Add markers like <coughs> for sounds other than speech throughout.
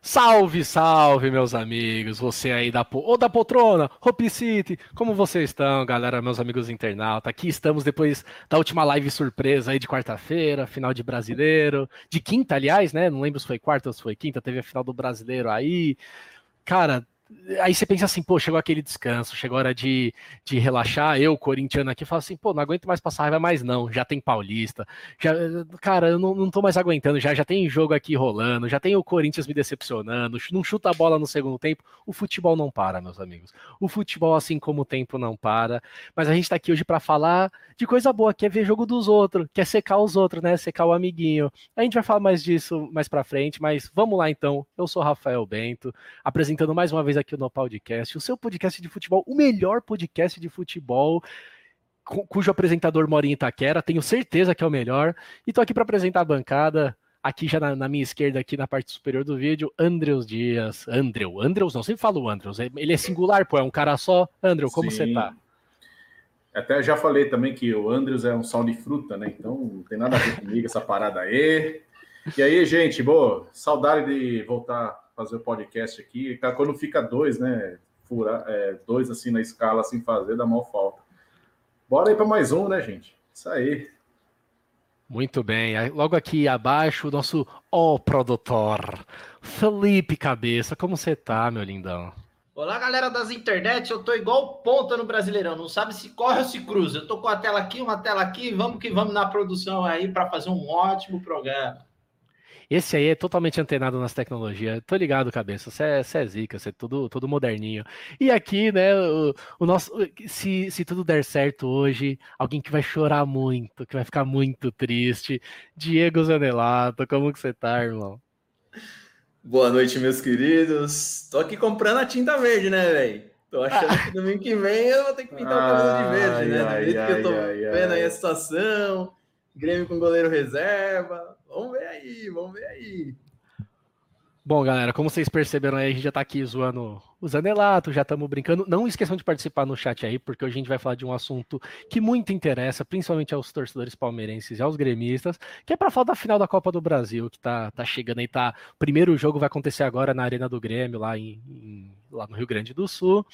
Salve, salve, meus amigos, você aí da, ou da poltrona, Hope City, como vocês estão, galera, meus amigos internautas? Aqui estamos depois da última live surpresa aí de quarta-feira, final de brasileiro, de quinta, aliás, né? Não lembro se foi quarta ou se foi quinta, teve a final do brasileiro aí. Cara, Aí você pensa assim, pô, chegou aquele descanso, chegou a hora de, de relaxar. Eu, corintiano aqui, falo assim, pô, não aguento mais passar raiva mais não. Já tem Paulista, já, cara, eu não, não tô mais aguentando. Já, já tem jogo aqui rolando, já tem o Corinthians me decepcionando. Não chuta a bola no segundo tempo. O futebol não para, meus amigos. O futebol, assim como o tempo, não para. Mas a gente tá aqui hoje para falar de coisa boa, que é ver jogo dos outros, que é secar os outros, né? Secar o amiguinho. A gente vai falar mais disso mais para frente, mas vamos lá então. Eu sou Rafael Bento, apresentando mais uma vez aqui No Podcast, o seu podcast de futebol, o melhor podcast de futebol, cujo apresentador mora em Itaquera, tenho certeza que é o melhor, e tô aqui para apresentar a bancada, aqui já na, na, minha esquerda, aqui na parte superior do vídeo, Andreus Dias, Andreu, Andreus, não sempre falo Andreus, ele é singular, pô, é um cara só, Andrew, como Sim. você tá? Até já falei também que o Andrews é um sal de fruta, né? Então não tem nada a ver comigo essa parada aí. E aí, gente, boa, saudade de voltar fazer o podcast aqui. Quando fica dois, né? Fura, é, dois assim na escala, assim fazer, dá mal falta. Bora aí para mais um, né, gente? Isso aí. Muito bem. Logo aqui abaixo, o nosso ó oh, produtor, Felipe Cabeça. Como você tá, meu lindão? Olá, galera das internet. Eu tô igual ponta no Brasileirão. Não sabe se corre ou se cruza. Eu tô com a tela aqui, uma tela aqui. Vamos que vamos na produção aí para fazer um ótimo programa. Esse aí é totalmente antenado nas tecnologias. Tô ligado, cabeça. Você é, é zica, você é tudo, tudo moderninho. E aqui, né, o, o nosso. Se, se tudo der certo hoje, alguém que vai chorar muito, que vai ficar muito triste. Diego Zanelato, como que você tá, irmão? Boa noite, meus queridos. Tô aqui comprando a tinta verde, né, velho? Tô achando <laughs> que domingo que vem eu vou ter que pintar o cabelo de verde, né? Do jeito que eu tô ai, vendo ai, aí a situação. Grêmio com goleiro reserva. Vamos ver aí, vamos ver aí. Bom, galera, como vocês perceberam aí, a gente já tá aqui zoando o Zanelato, já estamos brincando. Não esqueçam de participar no chat aí, porque hoje a gente vai falar de um assunto que muito interessa, principalmente aos torcedores palmeirenses e aos gremistas, que é para falar da final da Copa do Brasil, que tá, tá chegando aí, tá. O primeiro jogo vai acontecer agora na Arena do Grêmio, lá, em, em, lá no Rio Grande do Sul.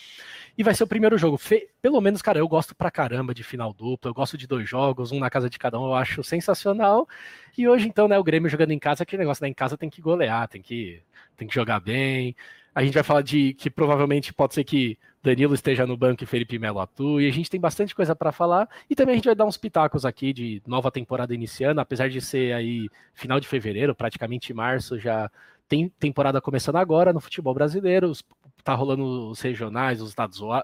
E vai ser o primeiro jogo. Fe, pelo menos, cara, eu gosto pra caramba de final dupla, eu gosto de dois jogos, um na casa de cada um, eu acho sensacional. E hoje, então, né, o Grêmio jogando em casa, aquele negócio, né, em casa tem que golear, tem que tem que jogar bem. A gente vai falar de que provavelmente pode ser que Danilo esteja no banco e Felipe Melo atue. E a gente tem bastante coisa para falar. E também a gente vai dar uns pitacos aqui de nova temporada iniciando, apesar de ser aí final de fevereiro, praticamente março, já tem temporada começando agora no futebol brasileiro. Tá rolando os regionais, os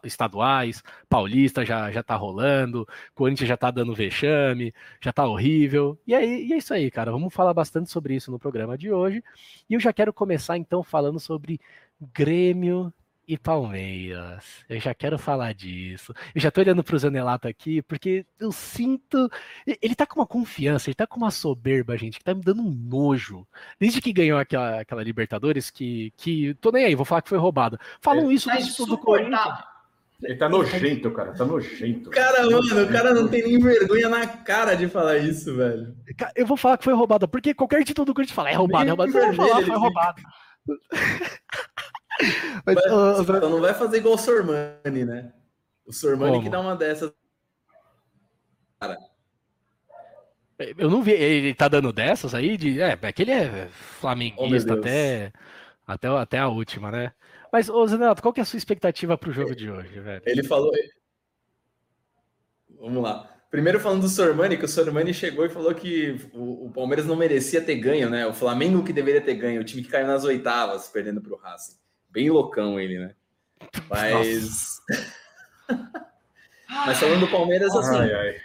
estaduais, Paulista já, já tá rolando, Corinthians já tá dando vexame, já tá horrível. E, aí, e é isso aí, cara. Vamos falar bastante sobre isso no programa de hoje. E eu já quero começar então falando sobre Grêmio e Palmeiras. Eu já quero falar disso. Eu já tô olhando pro Zanelato aqui, porque eu sinto. Ele tá com uma confiança, ele tá com uma soberba, gente, que tá me dando um nojo. Desde que ganhou aquela, aquela Libertadores, que, que. Tô nem aí, vou falar que foi roubado. Falam é, isso tá do, do Corinthians. Ele tá nojento, cara. Tá nojento. Cara, mano, o cara não tem nem vergonha na cara de falar isso, velho. Eu vou falar que foi roubado, porque qualquer título do Corinthians fala, é roubado, é roubado. Eu vou falar, foi roubado. <laughs> <laughs> Mas, Mas uh, então não vai fazer igual o Sormani, né? O Sormani Como? que dá uma dessas. Cara. Eu não vi. Ele tá dando dessas aí? De, é, é que ele é flamenguista oh, até, até, até a última, né? Mas, ô Zenato, qual que é a sua expectativa pro jogo de hoje, velho? Ele falou. Vamos lá. Primeiro falando do Sormani, que o Sormani chegou e falou que o, o, Palmeiras não merecia ter ganho, né? O Flamengo que deveria ter ganho, o time que caiu nas oitavas, perdendo para o Racing. Bem loucão ele, né? Mas. <laughs> Mas falando do Palmeiras, assim. Ai, ai.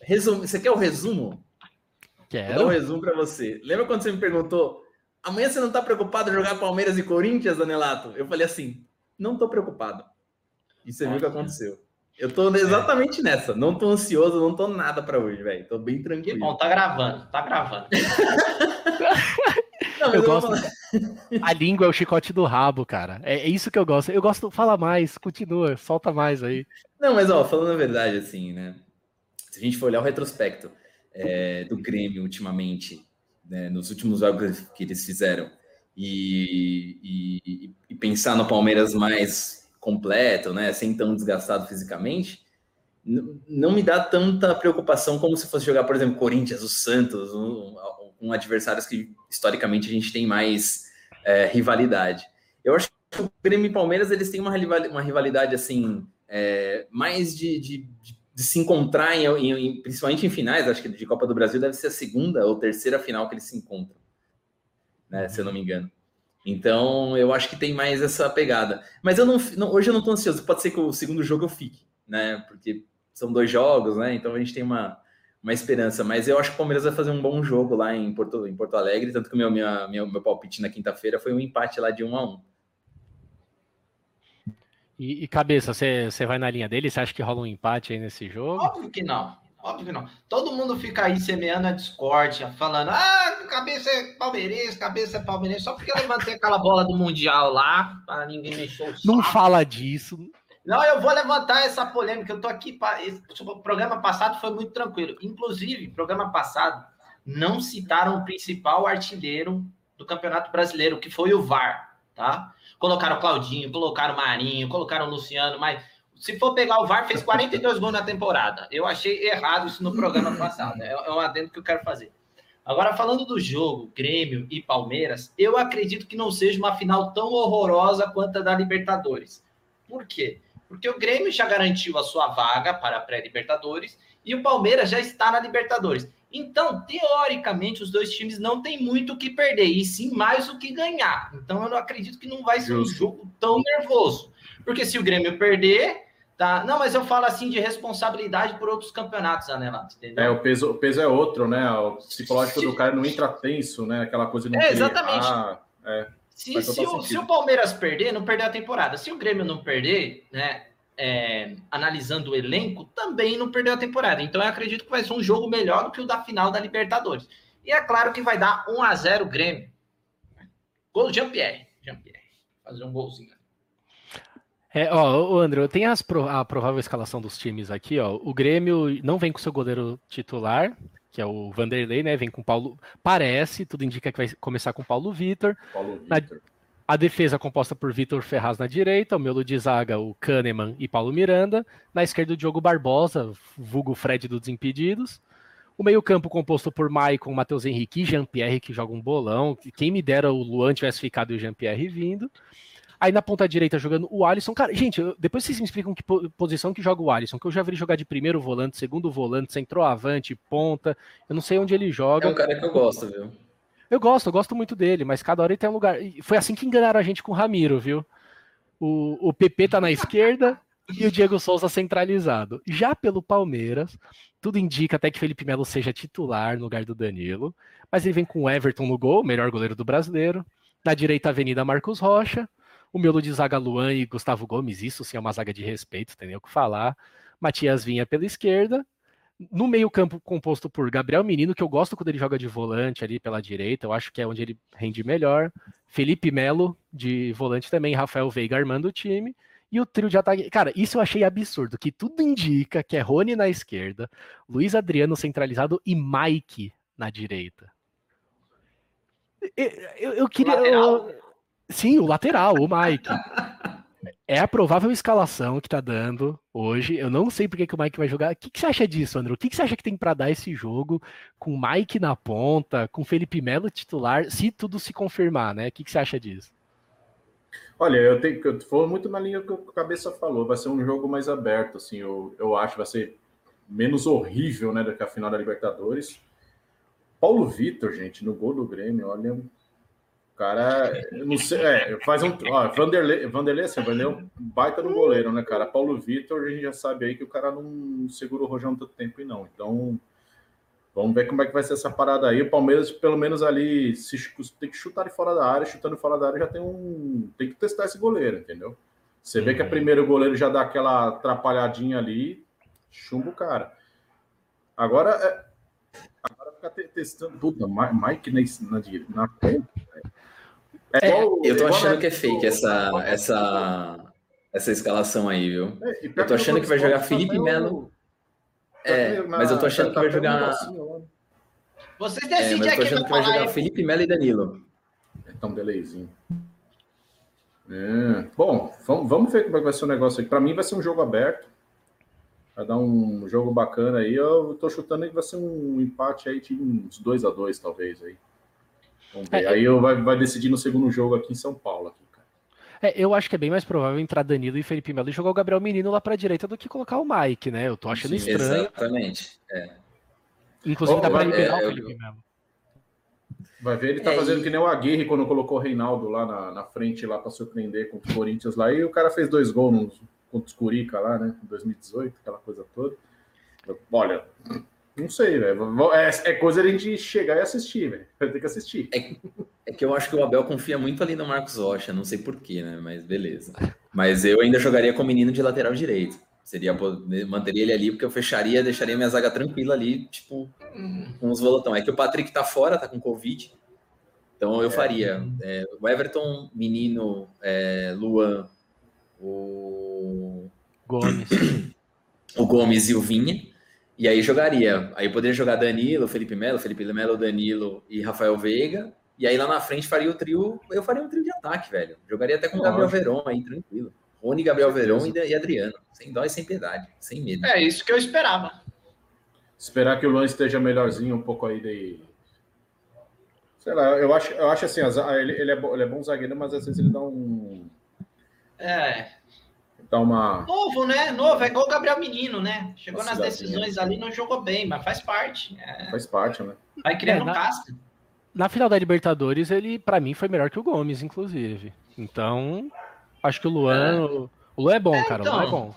Resumo... Você quer o resumo? Quero. Vou dar um resumo para você. Lembra quando você me perguntou: amanhã você não tá preocupado em jogar Palmeiras e Corinthians, Danelato? Eu falei assim: não tô preocupado. E você viu o que aconteceu. Eu tô exatamente é. nessa. Não tô ansioso, não tô nada para hoje, velho. Tô bem tranquilo. Que bom, tá gravando, tá gravando. <laughs> não, eu, eu gosto. A língua é o chicote do rabo, cara. É, é isso que eu gosto. Eu gosto. Fala mais, continua, solta mais aí. Não, mas ó, falando a verdade, assim, né? Se a gente for olhar o retrospecto é, do Grêmio ultimamente, né, nos últimos jogos que eles fizeram, e, e, e, pensar no Palmeiras mais completo, né, sem tão desgastado fisicamente, não me dá tanta preocupação como se fosse jogar, por exemplo, Corinthians, o Santos, um, um adversários que historicamente a gente tem mais é, rivalidade. Eu acho que o Grêmio e Palmeiras eles têm uma, uma rivalidade assim é, mais de, de, de, se encontrar, em, em, principalmente em finais. Acho que de Copa do Brasil deve ser a segunda ou terceira final que eles se encontram, né, se eu não me engano. Então, eu acho que tem mais essa pegada. Mas eu não, não hoje eu não estou ansioso. Pode ser que o segundo jogo eu fique, né? Porque são dois jogos, né? Então a gente tem uma, uma esperança. Mas eu acho que o Palmeiras vai fazer um bom jogo lá em Porto, em Porto Alegre. Tanto que o meu, minha, meu, meu palpite na quinta-feira foi um empate lá de um a um. E, e cabeça, você, você vai na linha dele? Você acha que rola um empate aí nesse jogo? Óbvio que não. Óbvio que não. Todo mundo fica aí semeando a discórdia, falando: ah, cabeça é palmeirense, cabeça é palmeirense, só porque eu levantei aquela bola do Mundial lá, para ninguém mexer o saco. Não fala disso. Não, eu vou levantar essa polêmica. Eu tô aqui. O programa passado foi muito tranquilo. Inclusive, programa passado, não citaram o principal artilheiro do Campeonato Brasileiro, que foi o VAR, tá? Colocaram o Claudinho, colocaram o Marinho, colocaram o Luciano, mas se for pegar o VAR, fez 42 gols na temporada. Eu achei errado isso no programa passado. É, é um adendo que eu quero fazer. Agora, falando do jogo, Grêmio e Palmeiras, eu acredito que não seja uma final tão horrorosa quanto a da Libertadores. Por quê? Porque o Grêmio já garantiu a sua vaga para a pré-Libertadores e o Palmeiras já está na Libertadores. Então, teoricamente, os dois times não têm muito o que perder, e sim mais o que ganhar. Então, eu não acredito que não vai ser um jogo tão nervoso. Porque se o Grêmio perder, tá. Não, mas eu falo assim de responsabilidade por outros campeonatos, Anelato, entendeu? É, o peso, o peso é outro, né? O psicológico se... do cara não entra tenso, né? Aquela coisa de não É, exatamente. Ah, é. Se, se, o, se, o, Palmeiras perder, não perder a temporada. Se o Grêmio não perder, né? é, analisando o elenco, também não perdeu a temporada. Então eu acredito que vai ser um jogo melhor do que o da final da Libertadores. E é claro que vai dar 1 a 0 Grêmio. Gol Jean-Pierre. Jean-Pierre. Fazer um golzinho. É, ó, o André, tem as, a provável escalação dos times aqui, ó. O Grêmio não vem com seu goleiro titular, que é o Vanderlei, né? Vem com Paulo. Parece, tudo indica que vai começar com Paulo Vitor. Paulo Vitor. Na, a defesa composta por Vitor Ferraz na direita, o Melo de Zaga, o Kahneman e Paulo Miranda. Na esquerda, o Diogo Barbosa, vulgo Fred dos Desimpedidos. O meio-campo composto por Maicon, Matheus Henrique e Jean-Pierre, que joga um bolão. Quem me dera o Luan tivesse ficado e o Jean-Pierre vindo. Aí na ponta direita jogando o Alisson. Cara, gente, depois vocês me explicam que posição que joga o Alisson, que eu já vi ele jogar de primeiro volante, segundo volante, centroavante, ponta. Eu não sei onde ele joga. É um cara que eu gosto, viu? Eu gosto, eu gosto muito dele, mas cada hora ele tem um lugar. Foi assim que enganaram a gente com o Ramiro, viu? O, o PP tá na esquerda e o Diego Souza centralizado. Já pelo Palmeiras, tudo indica até que Felipe Melo seja titular no lugar do Danilo, mas ele vem com o Everton no gol, melhor goleiro do brasileiro. Na direita, Avenida Marcos Rocha. O Melo de zaga Luan e Gustavo Gomes, isso sim é uma zaga de respeito, tem nem o que falar. Matias Vinha pela esquerda no meio-campo composto por Gabriel Menino, que eu gosto quando ele joga de volante ali pela direita, eu acho que é onde ele rende melhor. Felipe Melo, de volante também, Rafael Veiga armando o time. E o trio de ataque. Cara, isso eu achei absurdo, que tudo indica que é Rony na esquerda, Luiz Adriano centralizado e Mike na direita. Eu, eu, eu queria. Eu, sim, o lateral, o Mike. É a provável escalação que tá dando hoje. Eu não sei porque que o Mike vai jogar. O que, que você acha disso, André? O que, que você acha que tem para dar esse jogo com o Mike na ponta, com Felipe Melo titular, se tudo se confirmar, né? O que, que você acha disso? Olha, eu tenho eu muito na linha que o cabeça falou. Vai ser um jogo mais aberto, assim. Eu, eu acho vai ser menos horrível, né, do que a final da Libertadores. Paulo Vitor, gente, no gol do Grêmio, olha, cara, não sei, é, faz um. Ó, Vanderlei, Vanderlei, assim, Vanderlei é um baita no goleiro, né, cara? Paulo Vitor, a gente já sabe aí que o cara não segura o rojão tanto tempo e não. Então, vamos ver como é que vai ser essa parada aí. O Palmeiras, pelo menos ali, se tem que chutar de fora da área, chutando fora da área já tem um. Tem que testar esse goleiro, entendeu? Você vê que a uhum. primeiro goleiro já dá aquela atrapalhadinha ali, chumba o cara. Agora, é, agora ficar testando. Puta, Mike na, na, na ponta, é, é eu tô achando que é fake essa, essa, essa escalação aí, viu? É, eu tô achando que vai jogar Felipe Melo. É, mas eu tô achando que vai jogar. Vocês decidem é, mas eu tô achando que vai jogar Felipe Melo e Danilo. um delayzinho. É. Bom, vamos, vamos ver como é vai ser o negócio aqui. Para mim vai ser um jogo aberto. Vai dar um jogo bacana aí. Eu tô chutando que vai ser um empate aí de uns 2 a 2 talvez aí. Vamos ver. É, aí eu vai, vai decidir no segundo jogo aqui em São Paulo. Aqui, cara. É, eu acho que é bem mais provável entrar Danilo e Felipe Melo e jogar o Gabriel Menino lá para a direita do que colocar o Mike, né? Eu tô achando Sim, estranho. Exatamente. É. Inclusive oh, dá para liberar é, o Felipe Melo. Vai ver, ele tá é, fazendo e... que nem o Aguirre quando colocou o Reinaldo lá na, na frente lá para surpreender contra o Corinthians lá. E o cara fez dois gols no, contra os Curica lá, né? Em 2018, aquela coisa toda. Olha, não sei, velho. É, é, coisa de a gente chegar e assistir, velho. <laughs> Vai ter que assistir. É, é, que eu acho que o Abel confia muito ali no Marcos Rocha, não sei porquê, né? Mas beleza. Mas eu ainda jogaria com o menino de lateral direito. Seria manteria ele ali, porque eu fecharia, deixaria minha zaga tranquila ali, tipo, com os volantão. É que o Patrick tá fora, tá com Covid. Então eu é. faria é, o Everton, menino, é, Luan, o Gomes. <coughs> o Gomes e o Vinha. E aí jogaria. Aí poderia jogar Danilo, Felipe Melo, Felipe Melo, Danilo e Rafael Veiga. E aí lá na frente faria o trio. Eu faria um trio de ataque, velho. Jogaria até com o Gabriel Veron aí, tranquilo. Rony, Gabriel Verão e Adriano. Sem dó e sem piedade, sem medo. É isso que eu esperava. Esperar que o Luan esteja melhorzinho um pouco aí daí. Sei lá, eu acho, eu acho assim, ele, ele, é bom, ele é bom zagueiro, mas às vezes ele dá um. É. Dá uma. Novo, né? Novo, é igual o Gabriel Menino, né? Chegou nas decisões ali, não jogou bem, mas faz parte. É... Faz parte, né? Vai criando é, na... casca. Na final da Libertadores, ele, para mim, foi melhor que o Gomes, inclusive. Então, Acho que o Luan. É. O Luan é bom, é, cara. Então. O Luan é bom.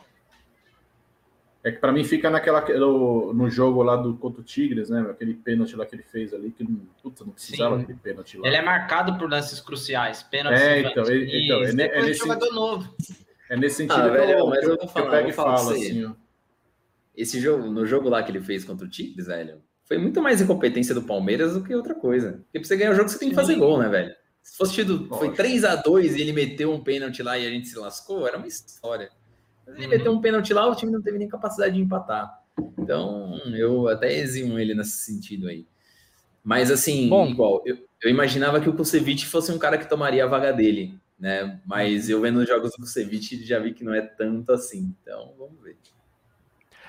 É que para mim fica naquela no, no, jogo lá do contra o Tigres, né? Aquele pênalti lá que ele fez ali, que não, puta, não precisava Sim. aquele pênalti lá. Ele é marcado por lances cruciais, pênalti. É, então, ele, então é, é, nesse jogador novo. É nesse sentido ah, velho, mas eu, eu, falar, eu pego e falo assim, ó. Esse jogo, no jogo lá que ele fez contra o Tigres, velho, foi muito mais incompetência do Palmeiras do que outra coisa. Porque pra você ganhar o jogo, você tem que fazer gol, né, velho? Se fosse tido, foi 3 a 2 e ele meteu um pênalti lá e a gente se lascou, era uma história. Mas ele uhum. meteu um pênalti lá, o time não teve nem capacidade de empatar. Então, eu até eximo ele nesse sentido aí. Mas assim, Bom, igual, eu, eu, imaginava que o Kusevich fosse um cara que tomaria a vaga dele, né? Mas eu vendo os jogos do Kusevich já vi que não é tanto assim. Então, vamos ver.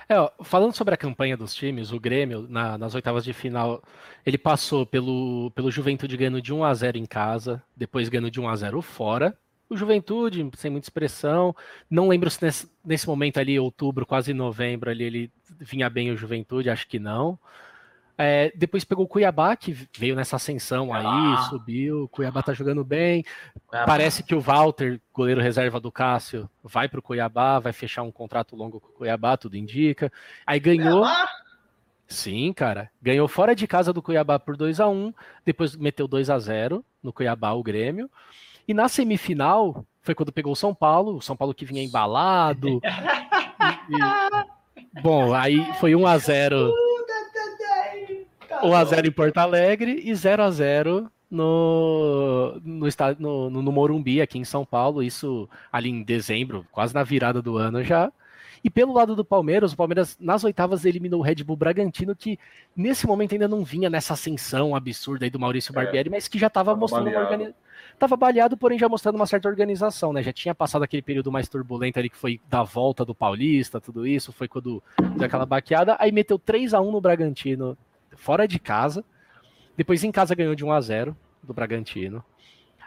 É, ó, falando sobre a campanha dos times, o Grêmio, na, nas oitavas de final, ele passou pelo, pelo Juventude ganhando de 1 a 0 em casa, depois ganhando de 1 a 0 fora. O Juventude, sem muita expressão, não lembro se nesse, nesse momento ali, outubro, quase novembro, ali ele vinha bem o Juventude, acho que não. É, depois pegou o Cuiabá, que veio nessa ascensão aí, ah. subiu. O Cuiabá tá jogando bem. Parece que o Walter, goleiro reserva do Cássio, vai pro Cuiabá, vai fechar um contrato longo com o Cuiabá, tudo indica. Aí ganhou. Cuiabá? Sim, cara. Ganhou fora de casa do Cuiabá por 2 a 1 depois meteu 2 a 0 no Cuiabá, o Grêmio. E na semifinal foi quando pegou o São Paulo, o São Paulo que vinha embalado. <laughs> e, e... Bom, aí foi 1 a 0 1x0 em Porto Alegre e 0x0 no, no, no, no, no Morumbi, aqui em São Paulo, isso ali em dezembro, quase na virada do ano já. E pelo lado do Palmeiras, o Palmeiras nas oitavas eliminou o Red Bull Bragantino, que nesse momento ainda não vinha nessa ascensão absurda aí do Maurício é. Barbieri, é, mas que já estava mostrando baleado. uma organização. Tava baleado, porém já mostrando uma certa organização, né? Já tinha passado aquele período mais turbulento ali que foi da volta do Paulista, tudo isso, foi quando deu aquela baqueada, aí meteu 3 a 1 no Bragantino fora de casa. Depois em casa ganhou de 1 a 0 do Bragantino.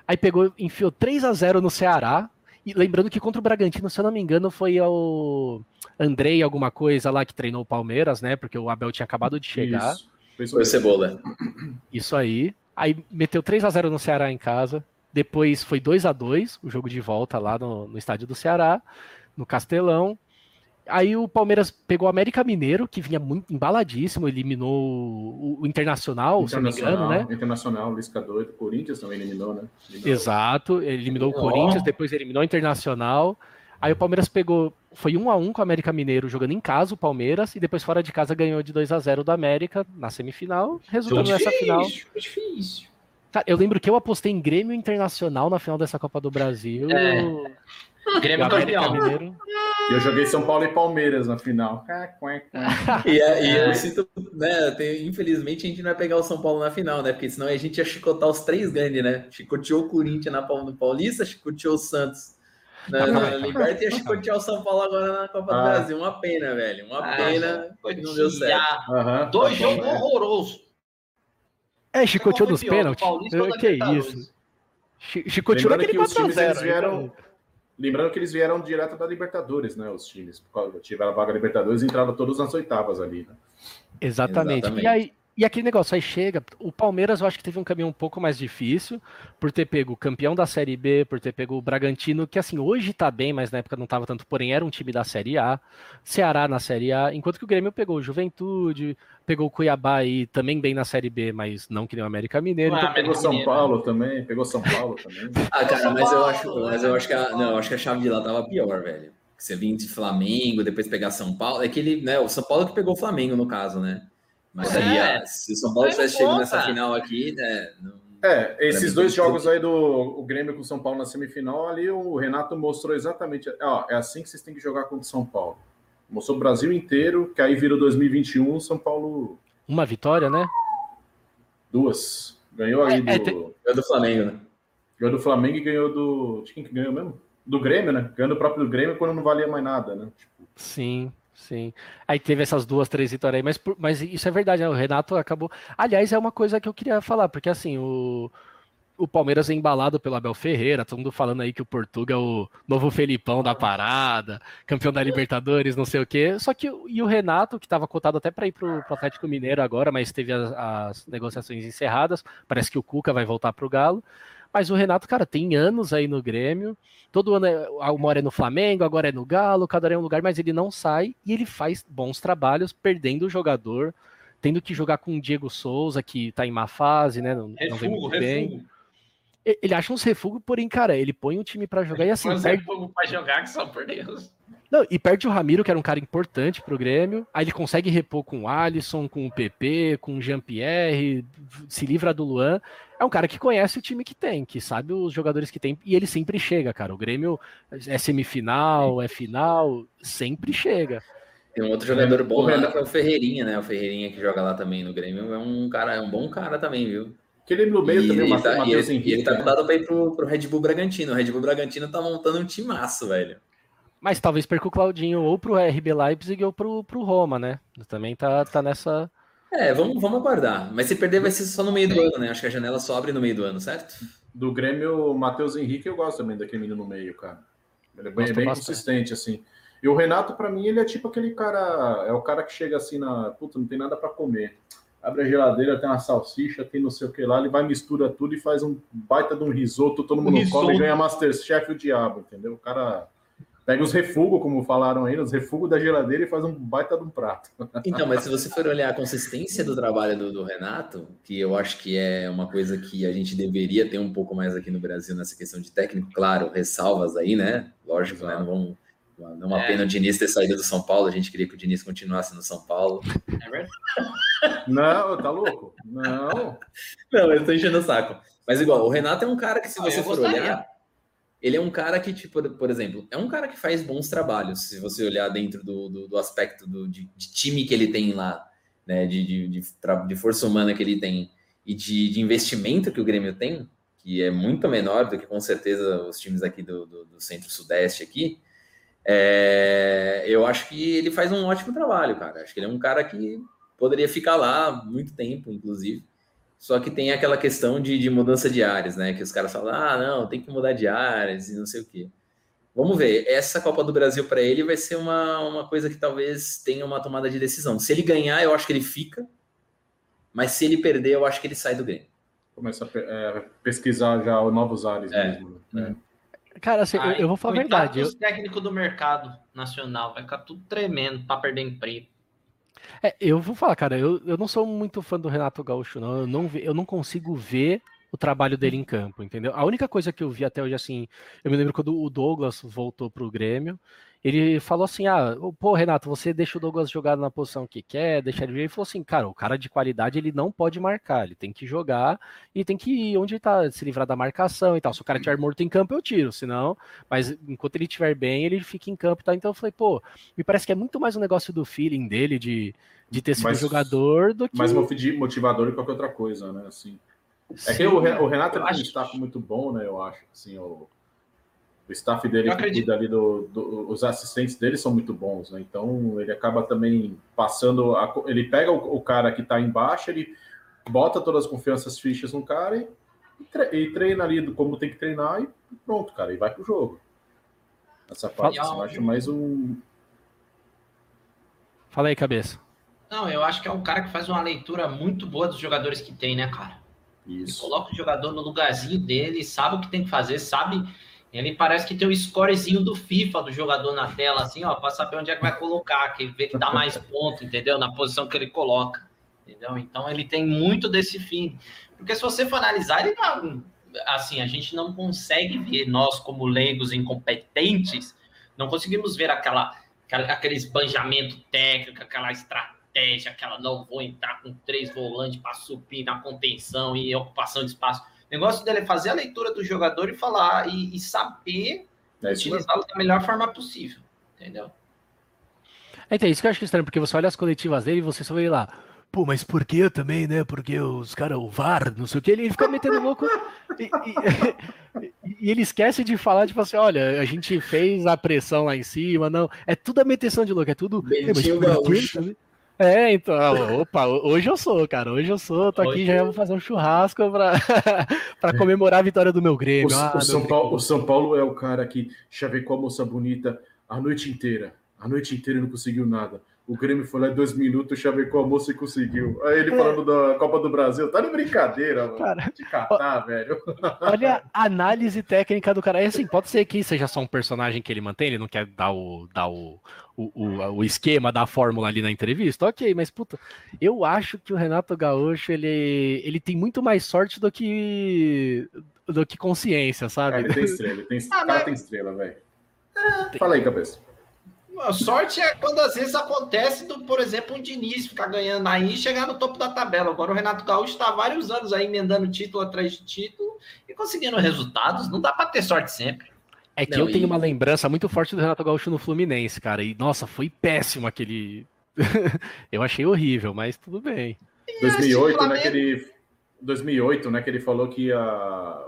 Aí pegou, enfiou 3 a 0 no Ceará. E lembrando que contra o Bragantino, se eu não me engano, foi o Andrei alguma coisa lá que treinou o Palmeiras, né? Porque o Abel tinha acabado de chegar. Isso. Foi Cebola. <clears throat> Isso aí. Aí meteu 3 a 0 no Ceará em casa. Depois foi 2 a 2 o jogo de volta lá no, no estádio do Ceará, no Castelão. Aí o Palmeiras pegou o América Mineiro, que vinha muito embaladíssimo, eliminou o, o Internacional, se não me engano, né? Internacional, Lisca doido, o Corinthians também eliminou, né? Eliminou. Exato, eliminou oh. o Corinthians, depois eliminou o Internacional. Aí o Palmeiras pegou, foi 1 a 1 com o América Mineiro jogando em casa o Palmeiras e depois fora de casa ganhou de 2 a 0 do América na semifinal, resultando nessa final. Difícil. Cara, eu lembro que eu apostei em Grêmio Internacional na final dessa Copa do Brasil. É. Grêmio campeão. Mineiro E eu joguei São Paulo e Palmeiras na final. <laughs> e, é, e eu sinto, né? Tem, infelizmente a gente não vai pegar o São Paulo na final, né? Porque senão a gente ia chicotar os três grandes, né? Chicoteou o Corinthians na no Paulista, chicoteou o Santos na, na Liberta e ia chicotear o São Paulo agora na Copa ah. do Brasil. Uma pena, velho. Uma ah, pena que não deu certo. Uhum, Dois tá jogos horrorosos. É, chicoteou nos pênaltis. Que isso? Chicoteou naquele 4x0. Vieram... Lembrando que eles vieram direto da Libertadores, né? Os times. Tiveram a vaga Libertadores e entraram todos nas oitavas ali, né? Exatamente. Exatamente. E aí, e aquele negócio aí chega. O Palmeiras eu acho que teve um caminho um pouco mais difícil, por ter pego o campeão da Série B, por ter pego o Bragantino, que assim, hoje tá bem, mas na época não tava tanto, porém era um time da Série A. Ceará na Série A, enquanto que o Grêmio pegou o Juventude, pegou o Cuiabá aí também bem na Série B, mas não que nem o América Mineiro. Ah, então... Pegou São Paulo também, pegou São Paulo também. ah, cara, mas eu acho, mas eu acho que a, não, eu acho que a chave de lá tava pior, velho. Você vinha de Flamengo, depois pegar São Paulo. É que ele, né? O São Paulo que pegou o Flamengo, no caso, né? Mas aí, é. se o São Paulo tivesse chegado nessa final aqui, né? Não... É, esses dois jogos aí do o Grêmio com o São Paulo na semifinal, ali o Renato mostrou exatamente, ó, é assim que vocês têm que jogar contra o São Paulo. Mostrou o Brasil inteiro, que aí virou 2021, São Paulo. Uma vitória, né? Duas. Ganhou aí é, é do. É, Ganhou do Flamengo, né? Ganhou do Flamengo e ganhou do. De quem que ganhou mesmo? Do Grêmio, né? Ganhou do próprio Grêmio quando não valia mais nada, né? Tipo... Sim. Sim. Aí teve essas duas, três vitórias aí, mas, mas isso é verdade, né? O Renato acabou. Aliás, é uma coisa que eu queria falar, porque assim, o, o Palmeiras é embalado pelo Abel Ferreira, todo mundo falando aí que o Portugal é o novo Felipão da parada, campeão da Libertadores, não sei o quê. Só que e o Renato, que estava cotado até para ir para o Atlético Mineiro agora, mas teve as, as, negociações encerradas, parece que o Cuca vai voltar para o Galo. Mas o Renato, cara, tem anos aí no Grêmio. Todo ano, é, uma hora é no Flamengo, agora é no Galo, cada hora é um lugar, mas ele não sai e ele faz bons trabalhos, perdendo o jogador, tendo que jogar com o Diego Souza, que tá em má fase, né? Não, refugo, não vem muito bem. Ele acha uns refugos, porém, cara, ele põe o time para jogar e assim. Mas perde... refugo pra jogar, que só por Deus. Não, e perde o Ramiro, que era um cara importante pro Grêmio. Aí ele consegue repor com o Alisson, com o PP, com o Jean-Pierre, se livra do Luan. É um cara que conhece o time que tem, que sabe os jogadores que tem, e ele sempre chega, cara. O Grêmio é semifinal, é final, sempre chega. Tem um outro jogador bom lá, que é o Ferreirinha, né? O Ferreirinha que joga lá também no Grêmio. É um cara, é um bom cara também, viu? Que ele no meio e também, ele tá, e ele, ele tá mudado para ir pro, pro Red Bull Bragantino. O Red Bull Bragantino tá montando um timaço, velho. Mas talvez perca o Claudinho ou pro RB Leipzig ou pro, pro Roma, né? Também tá, tá nessa. É, vamos, vamos aguardar. Mas se perder vai ser só no meio do ano, né? Acho que a janela só abre no meio do ano, certo? Do Grêmio, o Matheus Henrique, eu gosto também daquele menino no meio, cara. Ele é bem, bem consistente, assim. E o Renato, para mim, ele é tipo aquele cara. É o cara que chega assim na. Puta, não tem nada para comer. Abre a geladeira, tem uma salsicha, tem não sei o que lá, ele vai, mistura tudo e faz um baita de um risoto, todo mundo um come e ganha Masterchef o diabo, entendeu? O cara Pega os refugos, como falaram aí, os refugos da geladeira e faz um baita de um prato. <laughs> Então, mas se você for olhar a consistência do trabalho do, do, Renato, que eu acho que é uma coisa que a gente deveria ter um pouco mais aqui no Brasil nessa questão de técnico, claro, ressalvas aí, né? Lógico, né? Não vamos. Não é uma é. pena o Diniz ter saído do São Paulo, a gente queria que o Diniz continuasse no São Paulo. É verdade? Não, tá louco? Não. Não, eu tô enchendo o saco. Mas igual, o Renato é um cara que, se você for olhar ele é um cara que, tipo, por exemplo, é um cara que faz bons trabalhos, se você olhar dentro do, do, do aspecto do, de, de, time que ele tem lá, né, de, de, de, de força humana que ele tem e de, de, investimento que o Grêmio tem, que é muito menor do que com certeza os times aqui do, do, do centro-sudeste aqui, é, eu acho que ele faz um ótimo trabalho, cara. Acho que ele é um cara que poderia ficar lá muito tempo, inclusive. Só que tem aquela questão de, de mudança de áreas, né? Que os caras falam, ah, não, tem que mudar de áreas e não sei o quê. Vamos ver, essa Copa do Brasil para ele vai ser uma, uma coisa que talvez tenha uma tomada de decisão. Se ele ganhar, eu acho que ele fica, mas se ele perder, eu acho que ele sai do game. Começa a é, pesquisar já novos áreas é. mesmo. Né? É. Cara, assim, eu, eu, vou falar a verdade. Os técnicos do mercado nacional vai ficar tudo tremendo para perder emprego. É, eu vou falar, cara, eu, eu não sou muito fã do Renato Gaúcho, não. Eu não, eu não consigo ver o trabalho dele em campo, entendeu? A única coisa que eu vi até hoje, assim, eu me lembro quando o Douglas voltou para o Grêmio, ele falou assim: ah, pô, Renato, você deixa o Douglas jogar na posição que quer, deixa ele. Ele falou assim: cara, o cara de qualidade ele não pode marcar, ele tem que jogar e tem que ir onde está, se livrar da marcação e tal. Se o cara estiver morto em campo, eu tiro, senão, mas enquanto ele estiver bem, ele fica em campo e tal. Então eu falei, pô, me parece que é muito mais um negócio do feeling dele, de, de ter sido jogador do que. Mais motivador que qualquer outra coisa, né? Assim. É que o, o Renato tem um staff muito bom, né? Eu acho. Assim, o, o staff dele que cuida ali do, do, os assistentes dele são muito bons, né? Então ele acaba também passando. A, ele pega o, o cara que está embaixo, ele bota todas as confianças fichas no cara e, e, treina ali como tem que treinar e pronto, cara, e vai pro jogo. Essa parte assim, eu acho mais um. Fala aí, cabeça. Não, eu acho que é um cara que faz uma leitura muito boa dos jogadores que tem, né, cara? Isso. Coloca o jogador no lugarzinho dele, sabe o que tem que fazer, sabe ele parece que tem o scorezinho do FIFA do jogador na tela, assim, ó, para saber onde é que vai colocar, que vê que dá mais ponto, entendeu? Na posição que ele coloca, entendeu? Então ele tem muito desse fim. Porque se você for analisar, ele não, assim, a gente não consegue ver, nós como leigos incompetentes, não conseguimos ver aquela, aquela aquele esbanjamento técnico, aquela estratégia, aquela não vou entrar com três volantes para subir na contenção e ocupação de espaço o negócio dele é fazer a leitura do jogador e falar e, e saber é utilizá-lo da melhor forma possível, entendeu? É, então, isso que eu acho estranho, porque você olha as coletivas dele e você só vê lá, pô, mas por que também, né? Porque os caras, o VAR, não sei o que, ele fica metendo louco e, <laughs> e, e, ele esquece de falar, tipo assim, olha, a gente fez a pressão lá em cima, não. É tudo a meteção de louco, é tudo. É, mas por que, é, então, opa, hoje eu sou, cara, hoje eu sou, tô aqui, hoje... já vou fazer um churrasco pra, <laughs> pra comemorar a vitória do meu Grêmio. O, ah, o São Paulo, o São Paulo é o cara que chavecou a moça bonita a noite inteira, a noite inteira não conseguiu nada. O Grêmio foi lá em dois minutos, chavecou a moça e conseguiu. Aí ele é. falando da Copa do Brasil, tá de brincadeira, mano. Cara, de catar, ó, velho. Olha <laughs> a análise técnica do cara. É assim, pode ser que seja só um personagem que ele mantém, ele não quer dar o, dar o, o, o, o esquema da fórmula ali na entrevista. Ok, mas puta, eu acho que o Renato Gaúcho, ele, ele tem muito mais sorte do que do que consciência, sabe? É, ele tem estrela, ele tem, ah, cara mas... tem estrela, velho. É. Fala aí, cabeça. A sorte é quando às vezes acontece do, por exemplo, um Diniz ficar ganhando aí e chegar no topo da tabela. Agora o Renato Gaúcho está vários anos aí emendando título atrás de título e conseguindo resultados. Não dá para ter sorte sempre. É que Não, eu e... tenho uma lembrança muito forte do Renato Gaúcho no Fluminense, cara. E nossa, foi péssimo aquele. <laughs> eu achei horrível, mas tudo bem. 2008, Flamengo... né, que ele 2008, né, que ele falou que a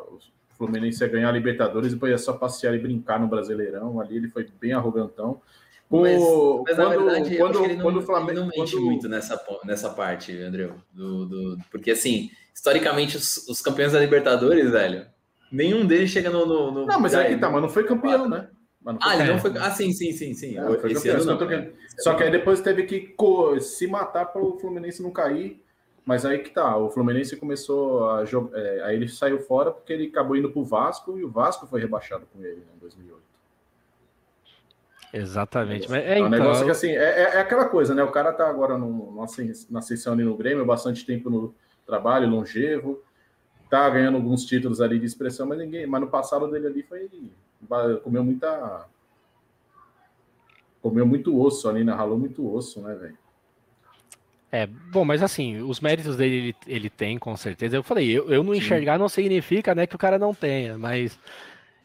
o Fluminense ia ganhar a Libertadores e depois ia só passear e brincar no Brasileirão. Ali ele foi bem arrogantão. Mas, mas quando, verdade, quando, ele não, quando o Flamengo não mente quando... muito nessa, nessa parte, André. Do, do, porque, assim, historicamente, os, os, campeões da Libertadores, velho, nenhum deles chega no. no, no não, mas é que tá, mas não foi campeão, né? Foi ah, ele não foi. Ah, sim, sim, sim, sim. Não, foi Esse não, que... Só que aí depois teve que se matar para o Fluminense não cair. Mas aí que tá, o Fluminense começou a jogar. É, aí ele saiu fora porque ele acabou indo pro Vasco e o Vasco foi rebaixado com ele né, em 2008. Exatamente. Mas é, é um então... negócio que assim, é, é, é, aquela coisa, né? O cara tá agora no, na ascensão ali no Grêmio, bastante tempo no trabalho, longevo, tá ganhando alguns títulos ali de expressão, mas ninguém. Mas no passado dele ali foi. Comeu muita. Comeu muito osso ali, né? Ralou muito osso, né, velho? É, bom, mas assim, os méritos dele ele, ele tem, com certeza. Eu falei, eu, eu não enxergar não significa né, que o cara não tenha, mas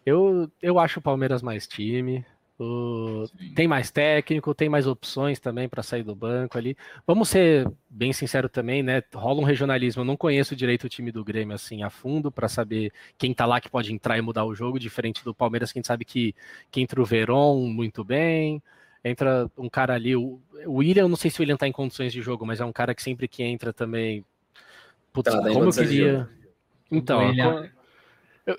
eu, eu acho o Palmeiras mais time. O, tem mais técnico, tem mais opções também para sair do banco ali. Vamos ser bem sincero também, né? Rola um regionalismo. Eu não conheço direito o time do Grêmio assim a fundo para saber quem tá lá que pode entrar e mudar o jogo, diferente do Palmeiras, quem sabe que, que entra o Veron muito bem. Entra um cara ali, o, o William, não sei se o William tá em condições de jogo, mas é um cara que sempre que entra também. Putz, tá, como eu queria. Então,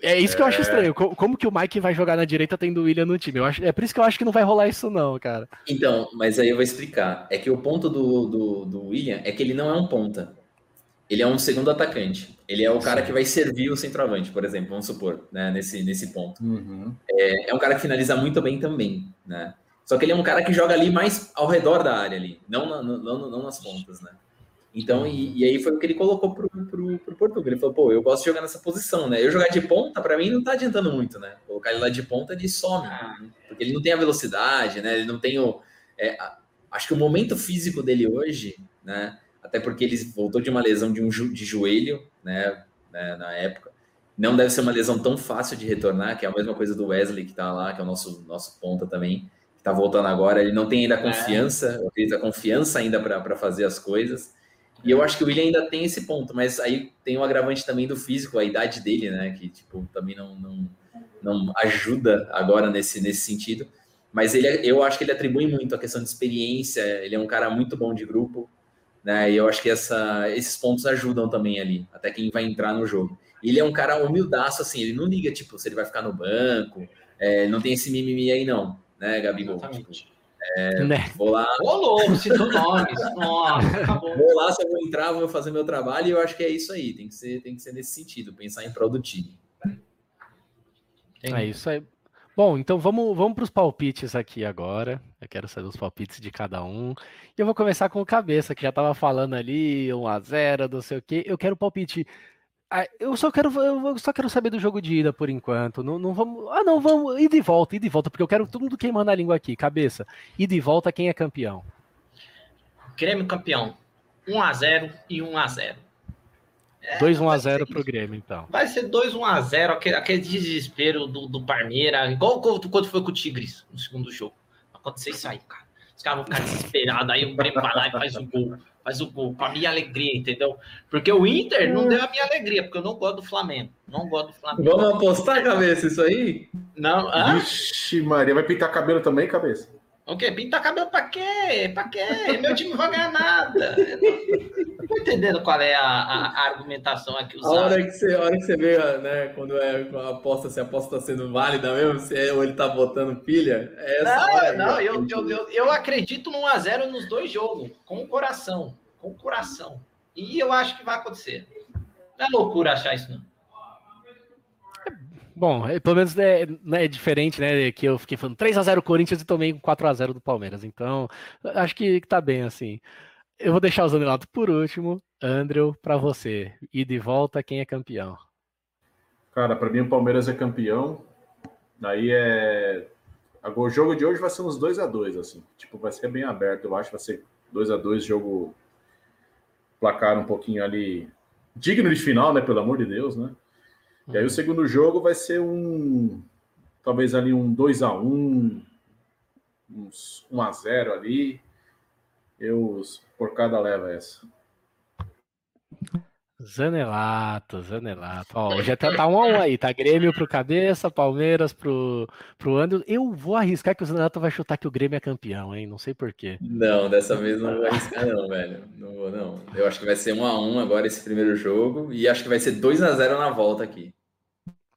é isso que eu acho é. estranho. Como que o Mike vai jogar na direita tendo o William no time? Eu acho, é por isso que eu acho que não vai rolar isso, não, cara. Então, mas aí eu vou explicar. É que o ponto do, do, do William é que ele não é um ponta. Ele é um segundo atacante. Ele é o cara que vai servir o centroavante, por exemplo, vamos supor, né, nesse, nesse ponto. Uhum. É, é, um cara que finaliza muito bem também, né? Só que ele é um cara que joga ali mais ao redor da área ali, não, na, não, não nas pontas, né? Então, e, e, aí foi o que ele colocou pro, pro, pro Portugal. Ele falou, pô, eu gosto de jogar nessa posição, né? Eu jogar de ponta, para mim, não tá adiantando muito, né? Colocar ele lá de ponta, ele some. Ah. Porque ele não tem a velocidade, né? Ele não tem o. É, acho que o momento físico dele hoje, né? Até porque ele voltou de uma lesão de um de joelho, né? né na época. Não deve ser uma lesão tão fácil de retornar, que é a mesma coisa do Wesley que tá lá, que é o nosso, nosso ponta também, que tá voltando agora. Ele não tem ainda é. confiança, é. a confiança ainda para fazer as coisas. E eu acho que o William ainda tem esse ponto, mas aí tem o agravante também do físico, a idade dele, né? Que tipo, também não, não, não ajuda agora nesse, nesse sentido. Mas ele, eu acho que ele atribui muito a questão de experiência, ele é um cara muito bom de grupo, né? E eu acho que essa, esses pontos ajudam também ali, até quem vai entrar no jogo. Ele é um cara humildaço, assim, ele não liga, tipo, se ele vai ficar no banco, é, não tem esse mimimi aí, não, né, Gabigol? Tipo, é, né? Vou lá. Ô, louco, citou nomes. <laughs> Nossa, Vou lá, se eu vou entrar, vou fazer meu trabalho e eu acho que é isso aí. Tem que ser, tem que ser nesse sentido, pensar em prol time. É isso aí. Bom, então vamos, vamos para os palpites aqui agora. Eu quero saber os palpites de cada um. E eu vou começar com o Cabeça, que já estava falando ali, 1x0, não sei o quê. Eu quero palpite ah, eu só quero, eu só quero saber do jogo de ida por enquanto. Não, não vamos. Ah, não, vamos. Ir de volta, ir de volta, porque eu quero todo mundo queimando a língua aqui. Cabeça. Ir de volta, quem é campeão? Grêmio campeão. 1x0 e 1x0. É, 2 1x0 pro Grêmio, então. Vai ser 2 1x0, aquele, aquele desespero do, do Parmeira, igual quando foi com o Tigres no segundo jogo. Acontecer isso aí, cara. Os caras vão ficar desesperados, aí o Grêmio vai lá e faz o gol faz o gol, com a minha alegria, entendeu? Porque o Inter não deu a minha alegria, porque eu não gosto do Flamengo. Não gosto do Flamengo. Vamos apostar, cabeça, isso aí? Não. Ah? Vixe, Maria, vai pintar cabelo também, cabeça? O quê? Pintar cabelo pra quê? Pra quê? Meu time não vai ganhar nada. Não tô entendendo qual é a, a, argumentação aqui usada. A hora que você, a hora que você vê, né, quando é a aposta, se a aposta está sendo válida mesmo, se é, ou ele tá botando pilha, é essa Não, hora, não, eu, eu, eu, eu, acredito no 1x0 nos dois jogos, com o coração, com o coração. E eu acho que vai acontecer. Não é loucura achar isso, não. Bom, é, pelo menos é, é, diferente, né? Que eu fiquei falando 3x0 Corinthians e tomei 4x0 do Palmeiras. Então, acho que, tá bem assim. Eu vou deixar o Zanelato por último. Andrew, para você. E de volta, quem é campeão? Cara, para mim o Palmeiras é campeão. Aí é. O jogo de hoje vai ser uns 2 a 2 assim. Tipo, vai ser bem aberto. Eu acho vai ser 2 a 2 jogo. Placar um pouquinho ali. Digno de final, né? Pelo amor de Deus, né? E aí o segundo jogo vai ser um talvez ali um 2 a 1 uns 1 a 0 ali. Eu por cada leva essa. Zanelato, Zanelato. Ó, hoje tá, <laughs> tá um a um aí, tá? Grêmio pro cabeça, Palmeiras pro, pro Anderson. Eu vou arriscar que o Zanelato vai chutar que o Grêmio é campeão, hein? Não sei porquê. Não, dessa vez não vou arriscar, não, velho. Não vou, não. Eu acho que vai ser um a um agora esse primeiro jogo. E acho que vai ser 2 a 0 na volta aqui.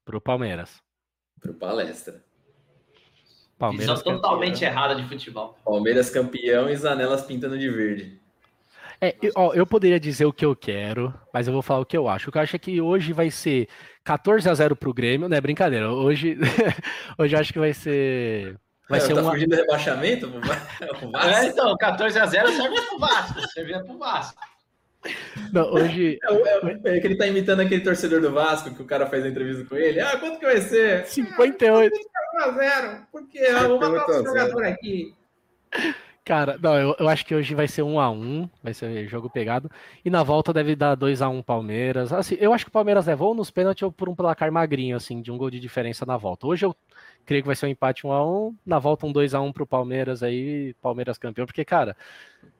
Pro Palmeiras. Pro Palestra. Palmeiras Visão totalmente errada de futebol. Palmeiras campeão e Zanelas pintando de verde. É, eu, ó, eu poderia dizer o que eu quero, mas eu vou falar o que eu acho. O que eu acho é que hoje vai ser 14 a 0 pro Grêmio, não é brincadeira. Hoje, <laughs> hoje eu acho que vai ser. Vai é, ser tá uma... fugindo do rebaixamento? <laughs> É, então, 14 a 0 serve pro Vasco. Servia pro Vasco. Não, hoje. É, é, é, que ele tá imitando aquele torcedor do Vasco que o cara faz a entrevista com ele. Ah, quanto que vai ser? 58. Ah, 0 Porque eu vou matar o jogador aqui. Cara, não, eu, eu, acho que hoje vai ser 1 a 1 vai ser jogo pegado. E na volta deve dar 2 a 1 Palmeiras. Assim, eu acho que o Palmeiras levou nos pênaltis ou por um placar magrinho, assim, de um gol de diferença na volta. Hoje eu creio que vai ser um empate 1 a 1 na volta um 2 a 1 pro Palmeiras aí, Palmeiras campeão, porque, cara,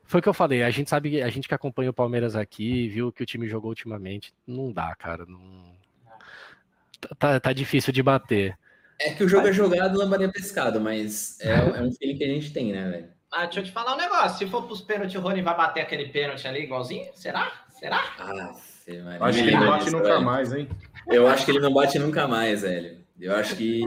foi o que eu falei, a gente sabe, a gente que acompanha o Palmeiras aqui, viu que o time jogou ultimamente, não dá, cara, não... Tá, tá difícil de bater. É que o jogo é jogado na Maria Pescado, mas é, é um feeling que a gente tem, né, velho? Ah, deixa eu te falar um negócio. Se for pros pênaltis, o Rony vai bater aquele pênalti ali igualzinho? Será? Será? Ah, acho que ele não bate nunca velho. mais, hein? Eu acho que ele não bate nunca mais, velho. Eu acho que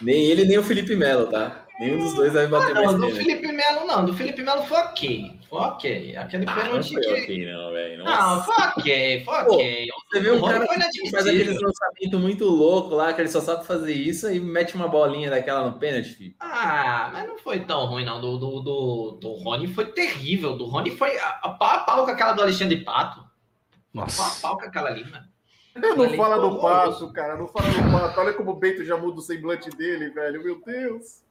nem ele, nem o Felipe Melo, tá? Nenhum dos dois vai bater ah, não, mais. Do Felipe Melo, não. Do Felipe Melo foi ok. Ok. Aquele ah, pênalti. Não foi que... ok, não, velho. Não, foi ok, foi ok. Você vê um cara que faz aquele lançamento muito louco lá, que ele só sabe fazer isso e mete uma bolinha daquela no pênalti, filho. Ah, mas não foi tão ruim, não. Do, do, do, do Rony foi terrível. Do Rony foi a, a pau a pau com aquela do Alexandre Pato. Nossa. Pau a pau com aquela ali, mano. Não fala do passo, cara. Não fala do passo. Olha como o Bento já muda o semblante dele, velho. Meu Deus.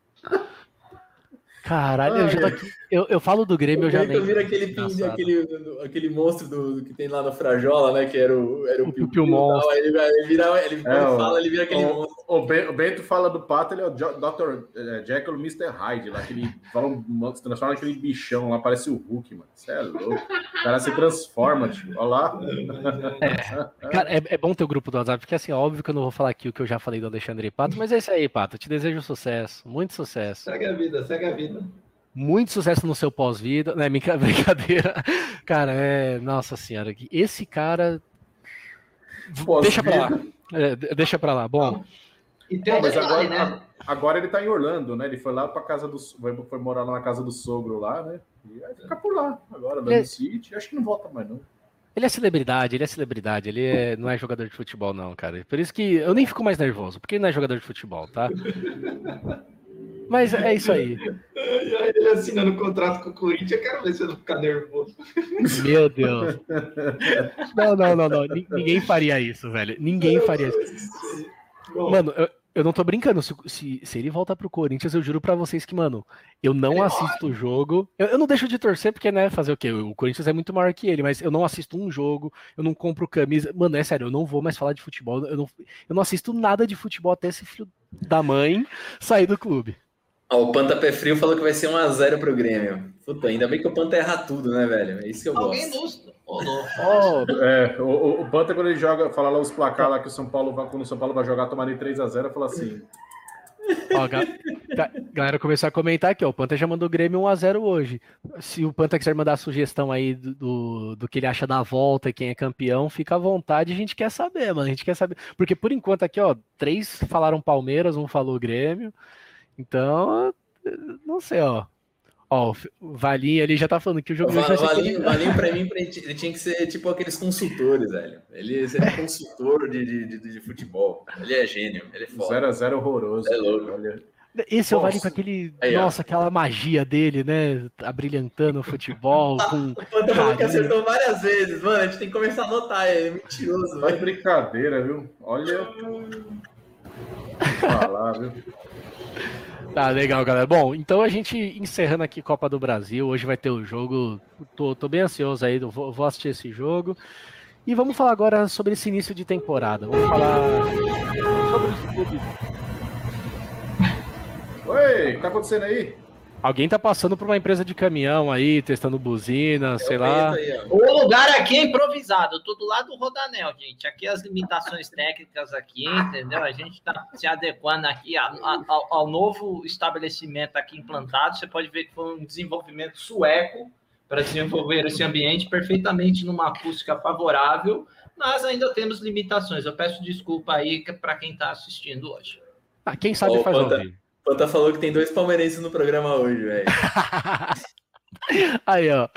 Caralho, eu, já aqui, eu, eu, falo do Grêmio, eu já nem... Eu viro aquele, pin, aquele, aquele monstro do, que tem lá no Frajola, né? Que era o, era o, o Piu, Piu Monstro. Ele, ele, vira, ele, é, fala, ele vira aquele o, monstro. O, Bento fala do Pato, ele é o Dr. É, Jekyll Mr. Hyde, lá, que ele fala, se transforma naquele bichão lá, parece o Hulk, mano. Você é louco. O cara se transforma, tio. Olha lá. É, <laughs> cara, é, é, bom ter o grupo do WhatsApp, porque assim, óbvio que eu não vou falar aqui o que eu já falei do Alexandre Pato, mas é isso aí, Pato. Eu te desejo sucesso, muito sucesso. Segue a vida, segue a vida muito sucesso no seu pós-vida, né? <laughs> Brincadeira. Cara, é. Nossa senhora, esse cara. Deixa pra lá. É, deixa pra lá. Bom. E tem mas agora, né? agora ele tá em Orlando, né? Ele foi lá pra casa do. Foi morar lá na casa do sogro lá, né? E vai ficar por lá agora, no é... City. Acho que não volta mais, não. Ele é celebridade, ele é celebridade, ele é, não é jogador de futebol, não, cara. Por isso que eu nem fico mais nervoso, porque ele não é jogador de futebol, tá? <laughs> Mas é isso aí. Ele assinando contrato com o Corinthians, eu quero ver se ele ficar nervoso. Meu Deus. Não, não, não, não. Ninguém faria isso, velho. Ninguém faria isso. Mano, eu, eu não tô brincando. Se, se, se ele voltar pro Corinthians, eu juro para vocês que, mano, eu não assisto o jogo. Eu, eu, não deixo de torcer, porque, né, fazer o quê? O Corinthians é muito maior que ele, mas eu não assisto um jogo, eu não compro camisa. Mano, é sério, eu não vou mais falar de futebol. Eu não, eu não assisto nada de futebol até esse filho da mãe sair do clube. Ó, o Panta Pé Frio falou que vai ser 1x0 pro Grêmio. Puta, ainda bem que o Panta erra tudo, né, velho? É isso que eu Alguém gosto. Oh, é, o, o Panta, quando ele joga, fala lá os placar lá que o São Paulo vai, quando o São Paulo vai jogar, tomar em 3x0, fala assim. Ó, ga galera começou a comentar aqui, ó. O Panta já mandou o Grêmio 1x0 hoje. Se o Panta quiser mandar sugestão aí do, do, do, que ele acha da volta e quem é campeão, fica à vontade, a gente quer saber, mano. A gente quer saber. Porque por enquanto aqui, ó, três falaram Palmeiras, um falou Grêmio. Então, não sei, ó. Ó, o Valinho ali já tá falando que o jogo. O Valinho, Valinho pra mim, ele tinha que ser tipo aqueles consultores, velho. Ele é <laughs> consultor de, de, de, de, futebol. Ele é gênio, ele é foda. 0x0 horroroso. É louco. Olha. Esse é o Valinho com aquele. Aí, nossa, ó. aquela magia dele, né? Abrilhantando o futebol. <laughs> com o Panta falou que acertou várias vezes, mano. A gente tem que começar a anotar, é mentiroso. Vai brincadeira, viu? Olha. Falar, viu? Tá, legal, galera. Bom, então a gente encerrando aqui Copa do Brasil. Hoje vai ter o jogo. Tô, tô bem ansioso aí, vou, vou assistir esse jogo. E vamos falar agora sobre esse início de temporada. Vamos falar sobre os clubes. Oi, o que tá acontecendo aí? Alguém tá passando por uma empresa de caminhão aí, testando buzina, Eu sei lá. Aí, o lugar aqui é improvisado, eu tô do lado do Rodanel, gente. Aqui as limitações técnicas aqui, entendeu? A gente tá se adequando aqui ao, ao novo estabelecimento aqui implantado. Você pode ver que foi um desenvolvimento sueco para desenvolver esse ambiente perfeitamente numa acústica favorável, mas ainda temos limitações. Eu peço desculpa aí para quem está assistindo hoje. Ah, quem sabe faz ao vivo. Panta falou que tem dois palmeirenses no programa hoje, velho. <laughs> Aí, ó,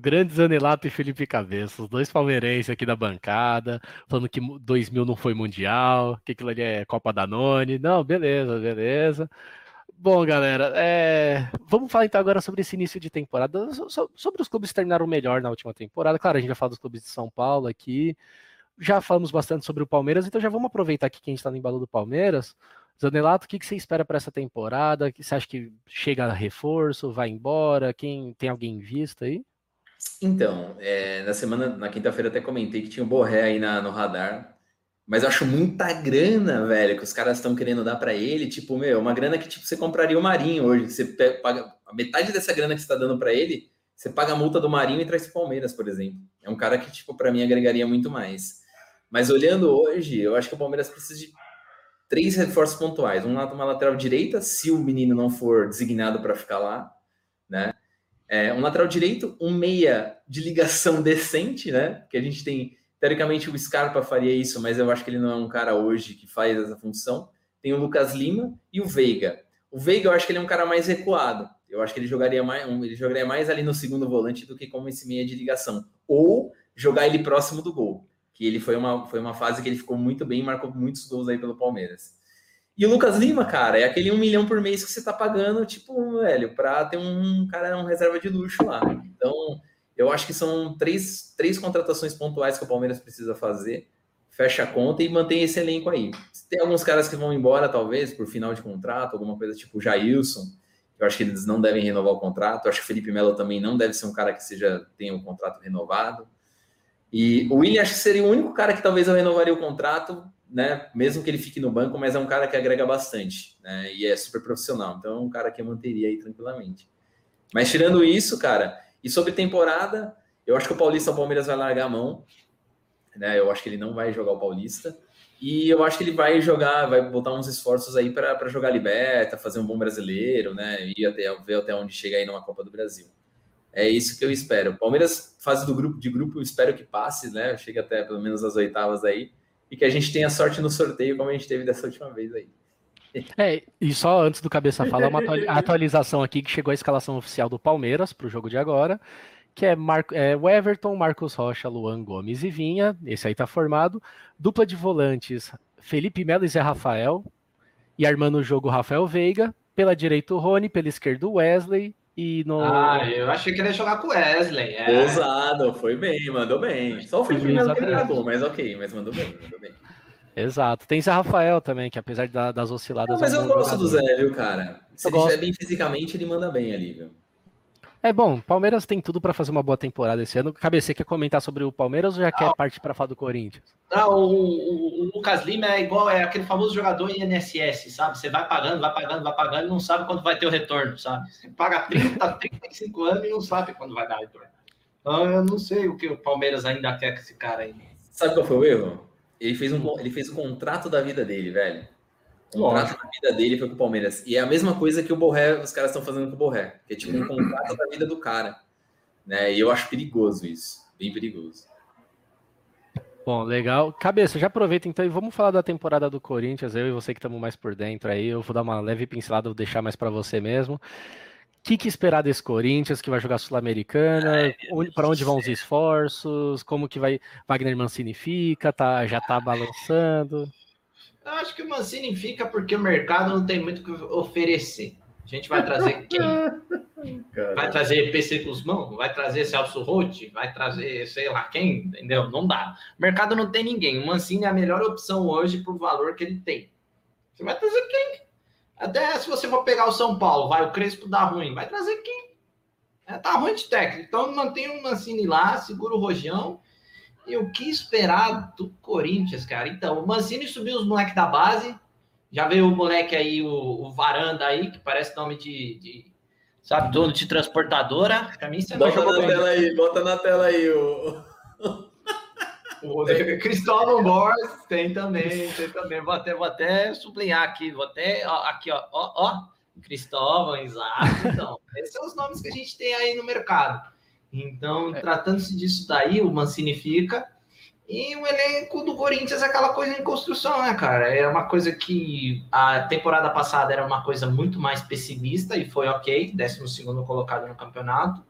grandes Anelato e Felipe Cabeça, os dois palmeirenses aqui da bancada, falando que 2000 não foi mundial, que aquilo ali é Copa da None. Não, beleza, beleza. Bom, galera, é... vamos falar então agora sobre esse início de temporada, sobre os clubes que terminaram melhor na última temporada. Claro, a gente vai falar dos clubes de São Paulo aqui, já falamos bastante sobre o Palmeiras, então já vamos aproveitar aqui que a gente está no embalo do Palmeiras Zanelato, o que, que você espera para essa temporada? Você acha que chega reforço, vai embora? Quem tem alguém em vista aí? Então, é, na semana, na quinta-feira até comentei que tinha o Borré aí na, no radar, mas eu acho muita grana, velho, que os caras estão querendo dar para ele, tipo, meu, uma grana que tipo você compraria o Marinho hoje, você paga metade dessa grana que você está dando para ele, você paga a multa do Marinho e traz o Palmeiras, por exemplo. É um cara que tipo para mim agregaria muito mais. Mas olhando hoje, eu acho que o Palmeiras precisa de três reforços pontuais. Um lado, uma lateral direita, se o menino não for designado para ficar lá, né? É, um lateral direito, um meia de ligação <laughs> decente, né? Que a gente tem, teoricamente, o Scarpa faria isso, mas eu acho que ele não é um cara hoje que faz essa função. Tem o Lucas Lima e o Veiga. O Veiga, eu acho que ele é um cara mais recuado. Eu acho que ele jogaria mais, ele jogaria mais ali no segundo volante do que como esse meia de ligação. Ou jogar ele próximo do gol. Que ele foi uma, foi uma fase que ele ficou muito bem, marcou muitos gols aí pelo Palmeiras. E o Lucas Lima, cara, é aquele um milhão por mês que você tá pagando, tipo, velho, pra ter um cara, um reserva de luxo lá. Então, eu acho que são três, três contratações pontuais que o Palmeiras precisa fazer. Fecha a conta e mantém esse elenco aí. Tem alguns caras que vão embora, talvez, por final de contrato, alguma coisa tipo o Jailson. Eu acho que eles não devem renovar o contrato. Eu acho que o Felipe Melo também não deve ser um cara que seja tenha um contrato renovado. E o William acho que seria o único cara que talvez eu renovaria o contrato, né? Mesmo que ele fique no banco, mas é um cara que agrega bastante, né? E é super profissional. Então é um cara que eu manteria aí tranquilamente. Mas tirando isso, cara, e sobre temporada, eu acho que o Paulista o Palmeiras vai largar a mão, né? Eu acho que ele não vai jogar o Paulista. E eu acho que ele vai jogar, vai botar uns esforços aí para jogar liberta, fazer um bom brasileiro, né? E até ver até onde chega aí numa Copa do Brasil. É isso que eu espero. Palmeiras, fase do grupo de grupo, eu espero que passe, né? Chega até pelo menos as oitavas aí e que a gente tenha sorte no sorteio, como a gente teve dessa última vez aí. <laughs> É, e só antes do Cabeça falar, uma atualização aqui que chegou a escalação oficial do Palmeiras para o jogo de agora, que é, Mar é o Everton, Marcos Rocha, Luan Gomes e Vinha, esse aí tá formado. Dupla de volantes, Felipe Melo e Zé Rafael, e armando o jogo Rafael Veiga, pela direita o Rony, pela esquerda o Wesley, e no... Ah, eu achei que ele ia jogar com o Wesley. É. Ousado, foi bem, mandou bem. Só o Felipe Melo que gravou, mas ok, mas mandou bem, mandou bem. Exato. Tem Zé Rafael também, que apesar das osciladas. Não, mas é um eu gosto jogador. do Zé, viu, cara? Se eu ele estiver bem fisicamente, ele manda bem ali, viu? É bom, Palmeiras tem tudo para fazer uma boa temporada esse ano. Cabece, quer comentar sobre o Palmeiras ou já ah, quer parte para falar do Corinthians? Não, o, o, o, Lucas Lima é igual, é aquele famoso jogador INSS, sabe? Você vai pagando, vai pagando, vai pagando e não sabe quando vai ter o retorno, sabe? Você paga 30, 35 <laughs> anos e não sabe quando vai dar retorno. Então eu não sei o que o Palmeiras ainda quer com esse cara aí. Sabe qual foi o erro? Ele fez, um, ele fez o contrato da vida dele, velho. O contrato da vida dele foi com o Palmeiras. E é a mesma coisa que o Borré, os caras estão fazendo com o Borré. Que é tipo um contrato da vida do cara. Né? E eu acho perigoso isso. Bem perigoso. Bom, legal. Cabeça, já aproveita então e vamos falar da temporada do Corinthians. Eu e você que estamos mais por dentro aí. Eu vou dar uma leve pincelada, vou deixar mais para você mesmo. O que, que, esperar desse Corinthians que vai jogar Sul-Americana? Para onde vão os esforços? Como que vai Wagner Mancini fica? Tá, já tá balançando? Eu acho que o Mancini fica porque o mercado não tem muito o que oferecer. A gente vai trazer <laughs> quem? Vai trazer PC Guzmão? Vai trazer Celso Rotti? Vai trazer sei lá quem? Entendeu? Não dá. O mercado não tem ninguém. O Mancini é a melhor opção hoje por valor que ele tem. Você vai trazer quem? Até se você for pegar o São Paulo, vai, o Crespo dá ruim. Vai trazer quem? É, tá ruim de técnico. Então mantém o Mancini lá, segura o Rojão e o que esperar do Corinthians, cara? Então, o Mancini subiu os moleques da base. Já veio o moleque aí, o, o Varanda aí, que parece nome de, de sabe, dono de transportadora. Pra mim, você bota na tela aí, bota na tela aí o. <laughs> Cristóvão Borges tem também, tem também. Vou até, vou até sublinhar aqui, vou até, ó, aqui, ó, ó, ó, Cristóvão, exato. Então, esses são os nomes que a gente tem aí no mercado. Então, é. tratando-se disso daí, o Mancini fica. E o elenco do Corinthians é aquela coisa em construção, né, cara? É uma coisa que a temporada passada era uma coisa muito mais pessimista e foi ok, 12 colocado no campeonato.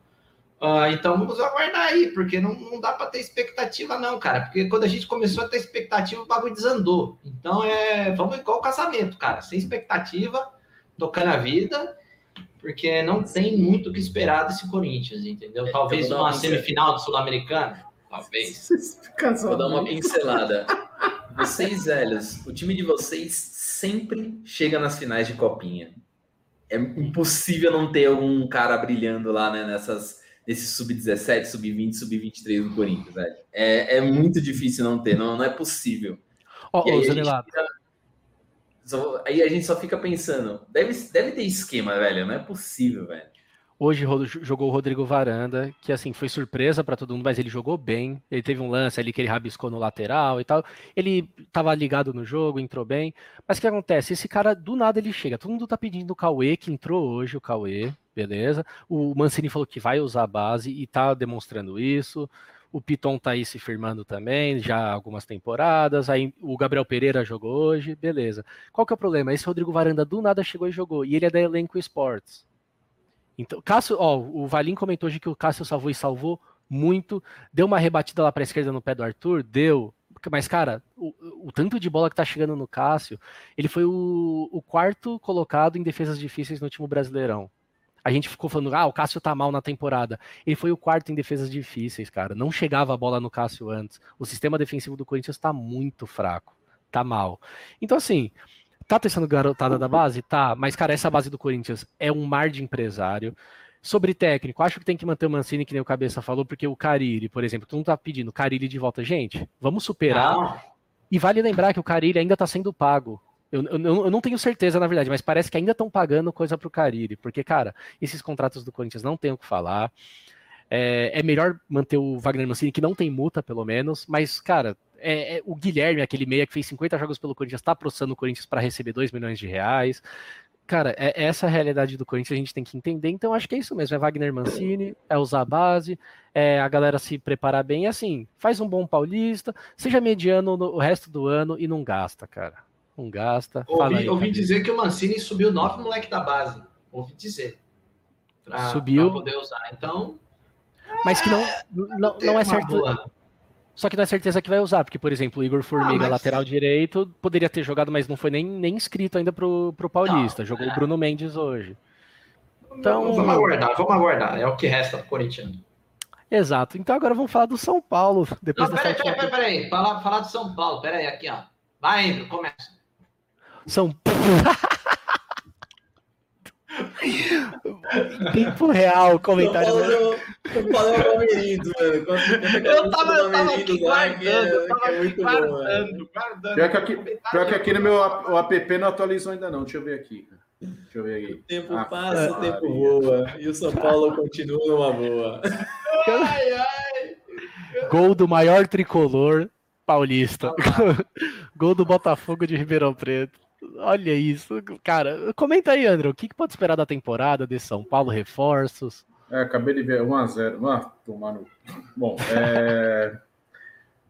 Uh, então vamos aguardar aí, porque não, não dá para ter expectativa, não, cara. Porque quando a gente começou a ter expectativa, o bagulho desandou. Então é. Vamos igual o casamento, cara. Sem expectativa, tocando a vida porque não tem muito o que esperar desse Corinthians, entendeu? Talvez uma semifinal do Sul-Americano, talvez. Vou dar uma <laughs> pincelada. <laughs> Vocês, velhos, o time de vocês sempre chega nas finais de copinha. É impossível não ter algum cara brilhando lá, né, nessas, nesse sub-17, sub-20, sub-23 do Corinthians, velho. É, é muito difícil não ter, não, não é possível. Ó, oh, Zanelato, Aí a gente só fica pensando, deve, deve ter esquema, velho, não é possível, velho. Hoje jogou o Rodrigo Varanda, que assim foi surpresa para todo mundo, mas ele jogou bem. Ele teve um lance ali que ele rabiscou no lateral e tal. Ele estava ligado no jogo, entrou bem. Mas o que acontece? Esse cara do nada ele chega. Todo mundo tá pedindo o Cauê, que entrou hoje, o Cauê, beleza? O Mancini falou que vai usar a base e tá demonstrando isso. O Piton tá aí se firmando também, já algumas temporadas. Aí o Gabriel Pereira jogou hoje, beleza. Qual que é o problema? Esse Rodrigo Varanda do nada chegou e jogou. E ele é da Elenco Esportes. Então, Cássio, ó, o Valim comentou hoje que o Cássio salvou e salvou muito. Deu uma rebatida lá para a esquerda no pé do Arthur, deu. Mas, cara, o, o, tanto de bola que tá chegando no Cássio, ele foi o, o quarto colocado em defesas difíceis no último Brasileirão. A gente ficou falando, ah, o Cássio tá mal na temporada. Ele foi o quarto em defesas difíceis, cara. Não chegava a bola no Cássio antes. O sistema defensivo do Corinthians tá muito fraco. Tá mal. Então, assim, tá testando garotada da base? Tá. Mas, cara, essa base do Corinthians é um mar de empresário. Sobre técnico, acho que tem que manter o Mancini, que nem o Cabeça falou, porque o Carille, por exemplo, tu não tá pedindo Carille de volta. Gente, vamos superar. E vale lembrar que o Carille ainda tá sendo pago. Eu, eu, eu, não tenho certeza, na verdade, mas parece que ainda estão pagando coisa pro Carille, porque, cara, esses contratos do Corinthians não tem o que falar. É, é, melhor manter o Wagner Mancini, que não tem multa, pelo menos, mas, cara, é, é, o Guilherme, aquele meia que fez 50 jogos pelo Corinthians, está processando o Corinthians para receber 2 milhões de reais. Cara, é, é essa a realidade do Corinthians, a gente tem que entender. Então, acho que é isso mesmo: é Wagner Mancini, é usar a base, é a galera se preparar bem. Assim, faz um bom paulista, seja mediano no, o resto do ano e não gasta, cara não gasta. Ouvi, aí, ouvi dizer que o Mancini subiu nove moleque da base. Ouvi dizer. Pra, subiu. Pra poder usar. Então. Mas que não, não, não é certo. Boa. Só que não é certeza que vai usar, porque, por exemplo, o Igor Formiga, ah, mas... lateral direito, poderia ter jogado, mas não foi nem, nem inscrito ainda pro, pro Paulista. Não, Jogou é. o Bruno Mendes hoje. Então... Vamos aguardar, vamos aguardar. É o que resta pro Corinthians. Exato. Então agora vamos falar do São Paulo. Depois não, peraí, peraí, peraí, peraí. Falar, falar do São Paulo. Peraí, aqui, ó. Vai, Andrew, começa. São <laughs> tempo real, comentário. Eu falei o Palmeirinho, mano. Eu tava, eu tava aqui guardando, eu tava é aqui guardando, guardando. Pior que, aqui, pior que aqui no meu o app não atualizou ainda não, deixa eu ver aqui. Deixa eu ver aqui. O tempo ah, passa, o tempo voa. E o São Paulo continua numa boa. Ai, ai. Gol do maior tricolor paulista. Ah, <laughs> Gol do Botafogo de Ribeirão Preto. Olha isso, cara. Comenta aí, André, o que, que pode esperar da temporada de São Paulo? Reforços? É, acabei de ver 1x0. Ah, tomando. Bom, é...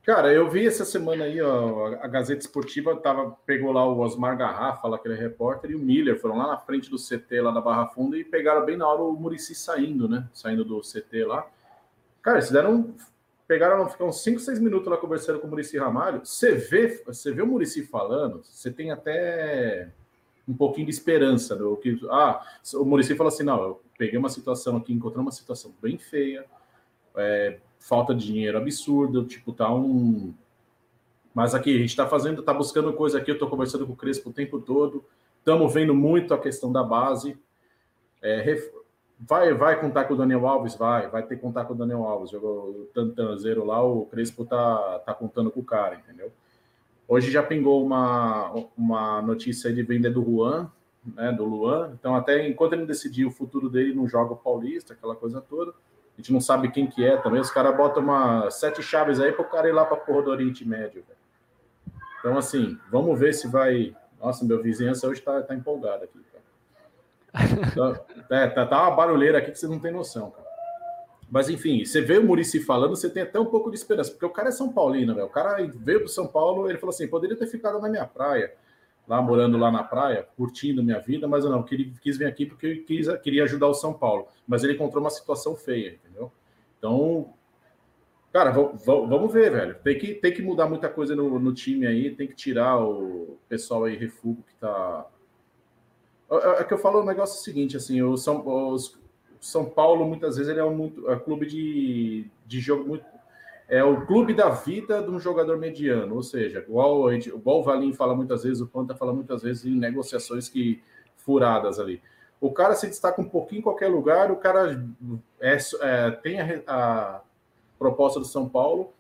Cara, eu vi essa semana aí, ó, a Gazeta Esportiva tava, pegou lá o Osmar Garrafa, lá, aquele repórter, e o Miller foram lá na frente do CT lá da Barra Funda e pegaram bem na hora o Murici saindo, né? Saindo do CT lá. Cara, eles deram pegaram, ficar uns 5, 6 minutos lá conversando com o Murici Ramalho. Você vê, você vê o Murici falando, você tem até um pouquinho de esperança. Do que, ah, o Murici fala assim: não, eu peguei uma situação aqui, encontrei uma situação bem feia, é, falta de dinheiro absurdo, tipo, tá um. Mas aqui, a gente tá fazendo, tá buscando coisa aqui, eu tô conversando com o Crespo o tempo todo, estamos vendo muito a questão da base. É, Vai, vai contar com o Daniel Alves? Vai, vai ter que contar com o Daniel Alves. Jogou o Tantanzeiro lá, o Crespo tá, tá contando com o cara, entendeu? Hoje já pingou uma, uma notícia de venda do Juan, né, do Luan. Então, até enquanto ele decidir o futuro dele, não joga o Paulista, aquela coisa toda. A gente não sabe quem que é também. Os caras botam uma sete chaves aí para o cara ir lá para porra do Oriente Médio. Então, assim, vamos ver se vai. Nossa, meu vizinhança hoje tá empolgado aqui. É, tá, tá uma barulheira aqui que você não tem noção, cara. Mas enfim, você vê o Murici falando, você tem até um pouco de esperança, porque o cara é São Paulino, velho. O cara veio pro São Paulo, ele falou assim: poderia ter ficado na minha praia, lá morando lá na praia, curtindo minha vida, mas eu não, quis, quis vir aqui porque quis, queria ajudar o São Paulo. Mas ele encontrou uma situação feia, entendeu? Então, cara, vamos ver, velho. Tem que, tem que mudar muita coisa no, no time aí, tem que tirar o pessoal aí, refúgio que tá é, é que eu falo o negócio seguinte, assim, o São, o São Paulo, muitas vezes, ele é um muito, é clube de, de jogo muito. É o clube da vida de um jogador mediano, ou seja, igual, igual o Valim fala muitas vezes, o Panta fala muitas vezes em negociações que furadas ali. O cara se destaca um pouquinho em qualquer lugar, o cara é, é tem a, a proposta do São Paulo,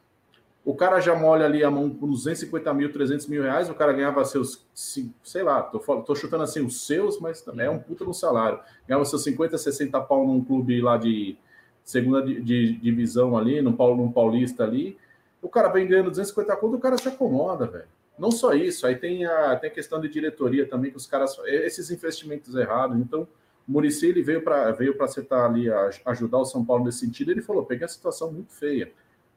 o cara já molha ali a mão com 250 mil, 300 mil reais, o cara ganhava seus, sei lá, tô, tô chutando assim os seus, mas também é um puta no salário. Ganhava seus 50, 60 pau num clube lá de segunda de, de, divisão ali, Paulo, num Paulista ali. O cara vem ganhando 250 conto, o cara se acomoda, velho. Não só isso, aí tem a, tem a questão de diretoria também, que os caras, esses investimentos errados. Então, o Muricy ele veio para veio acertar ali, a, ajudar o São Paulo nesse sentido. Ele falou: peguei a situação muito feia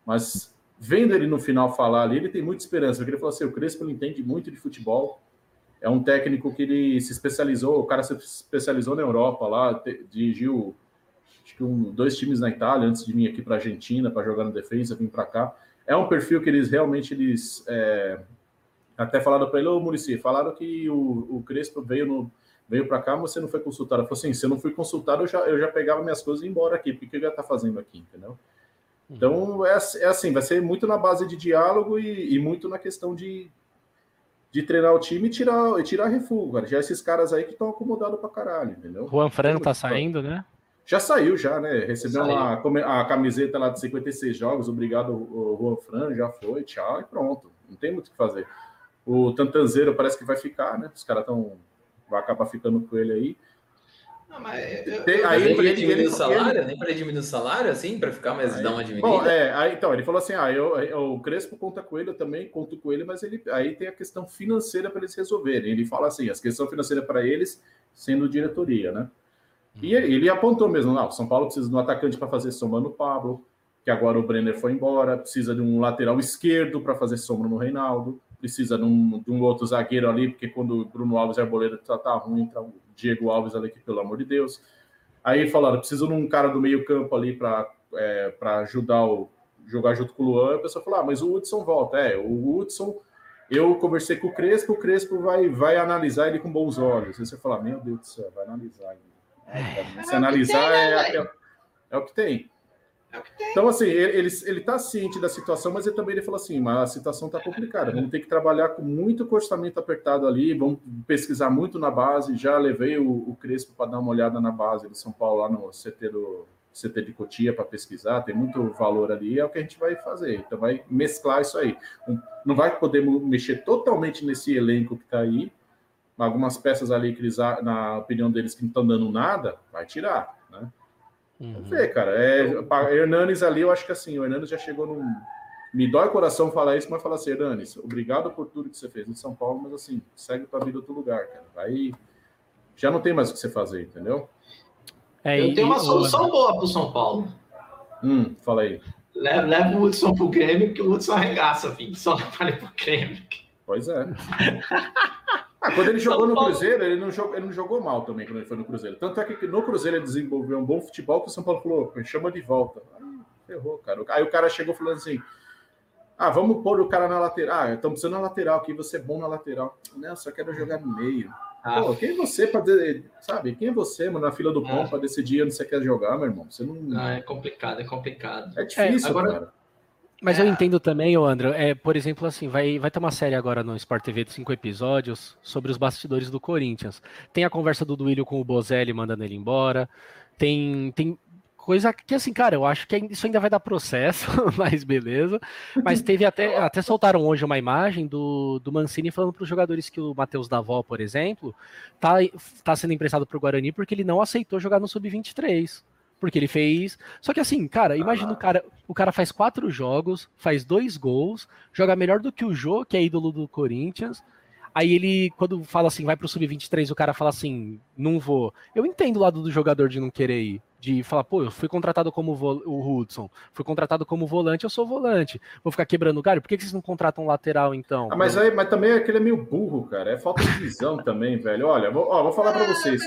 Mas vendo ele no final falar ali, ele tem muita esperança, porque ele falou assim, o Crespo entende muito de futebol, é um técnico que ele se especializou, o cara se especializou na Europa lá, dirigiu acho que um, dois times na Itália antes de vir aqui para a Argentina para jogar no defesa, vir para cá. É um perfil que eles realmente eles é, até falaram para ele, ô Murici, falaram que o, o Crespo veio no veio para cá, mas você não foi consultado. Eu falei assim, se eu não fui consultado, eu já, eu já pegava minhas coisas e ia embora aqui, porque eu já tá fazendo aqui, entendeu? Então é, é assim, vai ser muito na base de diálogo e, e muito na questão de, de treinar o time e tirar, e tirar refúgio, cara. Já esses caras aí que estão acomodados pra caralho, entendeu? Juan Fran tá saindo, né? Já saiu, já, né? Recebeu a camiseta lá de 56 jogos, obrigado, o Juan Fran, já foi, tchau, e pronto. Não tem muito o que fazer. O Tantanzeiro parece que vai ficar, né? Os caras estão. Vai acabar ficando com ele aí. Não, mas eu, tem, aí nem para diminuir ele, o salário, ele... nem para diminuir o salário, assim, para ficar mais aí, dar uma diminuída. Bom, é, aí, então ele falou assim: ah, eu, eu, o Crespo conta com ele, eu também conto com ele, mas ele aí tem a questão financeira para eles resolverem. Ele fala assim: a questão financeira para eles sendo diretoria, né? E ele, ele apontou mesmo, não, São Paulo precisa de um atacante para fazer sombra no Pablo, que agora o Brenner foi embora, precisa de um lateral esquerdo para fazer sombra no Reinaldo, precisa de um, de um, outro zagueiro ali, porque quando o Bruno Alves e Arboleda tá, tá ruim, entra o Diego Alves ali, que pelo amor de Deus. Aí falaram, precisa de um cara do meio campo ali para é, ajudar o jogar junto com o Luan. A pessoa falou, ah, mas o Hudson volta. É, o Hudson, eu conversei com o Crespo, o Crespo vai, vai analisar ele com bons olhos. Aí você fala, meu Deus do céu, vai analisar ainda. É, se analisar é, é, é, o que tem. Então, assim, ele, ele tá ciente da situação, mas ele também ele falou assim: mas a situação está complicada, vamos ter que trabalhar com muito orçamento apertado ali, vamos pesquisar muito na base. Já levei o, o Crespo para dar uma olhada na base de São Paulo, lá no CT do CT de Cotia para pesquisar, tem muito valor ali, é o que a gente vai fazer. Então, vai mesclar isso aí. Não vai poder mexer totalmente nesse elenco que está aí, algumas peças ali que eles, na opinião deles, que não estão dando nada, vai tirar? Uhum. Vamos ver, cara. É, Hernanes ali, eu acho que assim, o Hernanes já chegou num. Me dói o coração falar isso, mas falar assim, Hernanes, obrigado por tudo que você fez em São Paulo, mas assim, segue tua vida outro lugar, cara. Aí já não tem mais o que você fazer, entendeu? É, eu tenho uma solução boa para o São Paulo. Hum, fala aí. Leva, leva o Hudson pro Grêmio, que o Hudson arregaça, filho. Só não para pro Grêmio. Pois é. <laughs> Ah, quando ele jogou no Cruzeiro, ele não jogou, ele não jogou mal também quando ele foi no Cruzeiro. Tanto é que no Cruzeiro ele desenvolveu um bom futebol que o São Paulo falou, chama de volta. Ferrou, cara. Aí o cara chegou falando assim: ah, vamos pôr o cara na lateral. Ah, estamos precisando na lateral aqui, você é bom na lateral. Não, só quero jogar no meio. Ah. Pô, quem é você para sabe? Quem é você, mano, na fila do pão ah. para decidir onde você quer jogar, meu irmão? Você não. Ah, é complicado, é complicado. É difícil, é, agora... cara. Mas é. eu entendo também, ô André, é, por exemplo, assim, vai, vai ter uma série agora no Sport TV de cinco episódios sobre os bastidores do Corinthians. Tem a conversa do Duílio com o Bozelli mandando ele embora. Tem, tem coisa que, assim, cara, eu acho que isso ainda vai dar processo, <laughs> mas beleza. Mas teve até, até soltaram hoje uma imagem do, do Mancini falando para os jogadores que o Matheus Davó, por exemplo, tá, tá sendo emprestado para o Guarani porque ele não aceitou jogar no Sub-23. Porque ele fez. Só que assim, cara, imagina ah. o cara. O cara faz quatro jogos, faz dois gols, joga melhor do que o Jô, que é ídolo do Corinthians. Aí ele, quando fala assim, vai pro Sub-23, o cara fala assim, não vou. Eu entendo o lado do jogador de não querer ir de falar, pô, eu fui contratado como o Hudson, fui contratado como volante, eu sou volante. Vou ficar quebrando o galho? Por que, que vocês não contratam um lateral, então? Ah, mas, aí, mas também aquele é meio burro, cara. É falta de visão <laughs> também, velho. Olha, vou, ó, vou falar para ah, vocês.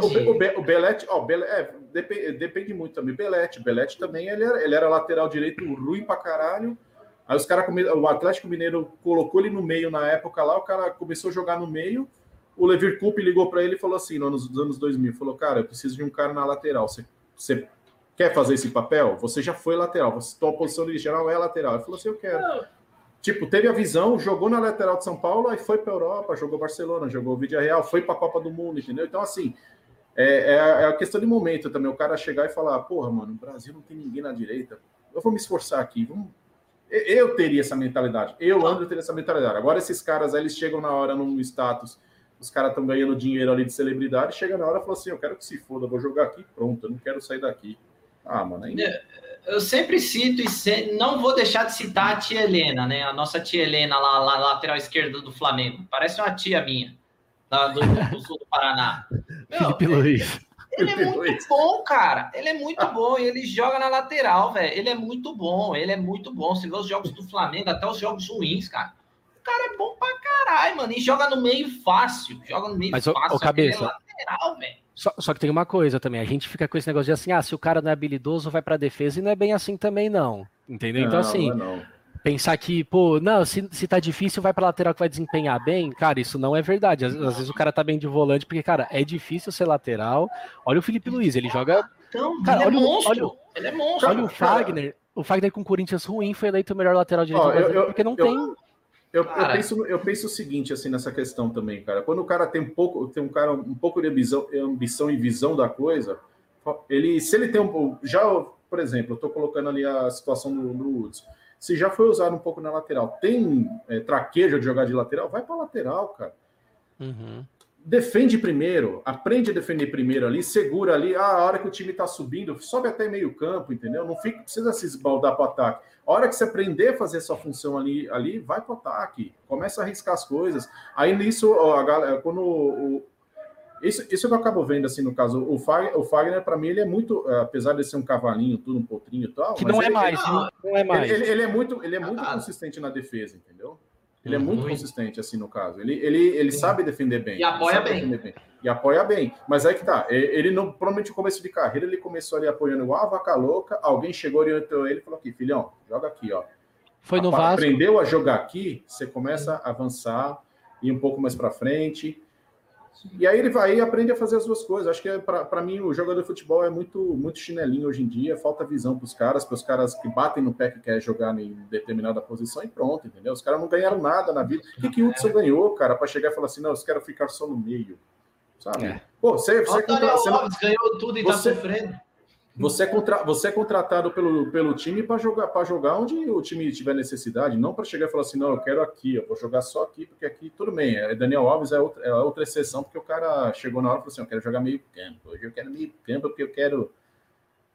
o, o, o Belete, ó, Bele, é, depende, depende, muito também. Belete, Belete também, ele era, ele era lateral direito ruim pra caralho. Aí os caras, o Atlético Mineiro colocou ele no meio na época lá, o cara começou a jogar no meio o Levir Coupe ligou para ele e falou assim, nos anos 2000, falou, cara, eu preciso de um cara na lateral, você, você quer fazer esse papel? Você já foi lateral, você, tua posição original é lateral. Ele falou assim, eu quero. Não. Tipo, teve a visão, jogou na lateral de São Paulo, aí foi para Europa, jogou Barcelona, jogou Vídeo Real, foi para a Copa do Mundo, entendeu? Então, assim, é, é, é, a questão de momento também, o cara chegar e falar, porra, mano, no Brasil não tem ninguém na direita, eu vou me esforçar aqui, vamos... Eu teria essa mentalidade, eu, André, teria essa mentalidade. Agora, esses caras aí, eles chegam na hora num status os caras estão ganhando dinheiro ali de celebridade, chega na hora e fala assim, eu quero que se foda, vou jogar aqui, pronto, eu não quero sair daqui. Ah, mano, ainda... É, eu sempre cito e se... não vou deixar de citar a tia Helena, né? A nossa tia Helena lá, lá lateral esquerda do Flamengo. Parece uma tia minha, lá do, do sul do Paraná. <laughs> Meu, Felipe Luiz. Ele é muito bom, cara. Ele é muito bom e ele joga na lateral, velho. Ele é muito bom, ele é muito bom. Você vê os jogos do Flamengo, até os jogos ruins, cara. O cara é bom pra caralho, mano. E joga no meio fácil. Joga no meio Mas, fácil. Ô, cabeça. É lateral, velho. Só, só, que tem uma coisa também, a gente fica com esse negócio de assim, ah, se o cara não é habilidoso, vai pra defesa, e não é bem assim também, não. Entendeu? Então, assim, não, não pensar que, pô, não, se, se tá difícil, vai pra lateral que vai desempenhar bem, cara, isso não é verdade. Às, às, vezes o cara tá bem de volante, porque, cara, é difícil ser lateral. Olha o Felipe Luiz, ele joga. Então, cara, ele, é olha, monstro. Olha, ele é monstro. Olha o Fagner. O Fagner com o Corinthians ruim foi eleito o melhor lateral direito Ó, eu, porque não eu, tem. Eu, eu, penso, eu penso o seguinte, assim, nessa questão também, cara. Quando o cara tem um pouco, tem um cara um pouco de ambição, ambição e visão da coisa, ele, se ele tem um. Já, por exemplo, eu tô colocando ali a situação do, do Woods se já foi usado um pouco na lateral, tem é, traquejo de jogar de lateral, vai para lateral, cara. Uhum. Defende primeiro, aprende a defender primeiro ali, segura ali. Ah, a hora que o time está subindo, sobe até meio campo, entendeu? Não fica, precisa se esbaldar para o ataque. A hora que você aprender a fazer sua função ali, ali vai para o ataque. Começa a arriscar as coisas. Aí nisso, a galera, quando o, isso, isso eu acabo vendo, assim, no caso, o Fagner, o Fagner para mim, ele é muito, é, apesar de ser um cavalinho, tudo um potrinho e tal. Que não é ele, mais, ele, não é mais. Ele, ele, é muito, ele é muito ah, consistente na defesa, entendeu? Ele é uhum. muito consistente, assim, no caso. Ele, ele, ele sabe defender bem. E apoia bem. bem. E apoia bem. Mas aí que tá. Ele, não, provavelmente, no começo de carreira, ele começou ali apoiando o vaca louca. Alguém chegou, orientou ele e falou aqui, filhão, joga aqui, ó. Foi no Vasco. Aprendeu a jogar aqui, você começa a avançar, ir um pouco mais para frente. E aí ele vai e aprende a fazer as duas coisas. Acho que é, para mim o jogador de futebol é muito muito chinelinho hoje em dia, falta visão para os caras, para os caras que batem no pé que quer jogar em determinada posição e pronto, entendeu? Os caras não ganharam nada na vida. O que, que o Hudson ganhou, cara, para chegar e falar assim, não, os caras ficar só no meio, sabe? É. Pô, você, você, contra, você não... ganhou tudo e tá você, tá sofrendo. Você é, contra, você é contratado pelo, pelo time para jogar, para jogar onde o time tiver necessidade, não para chegar e falar assim, não, eu quero aqui, eu vou jogar só aqui, porque aqui tudo bem. É, Daniel Alves é outra, é outra exceção, porque o cara chegou na hora e falou assim, eu quero jogar meio campo, hoje eu quero meio campo, porque eu quero.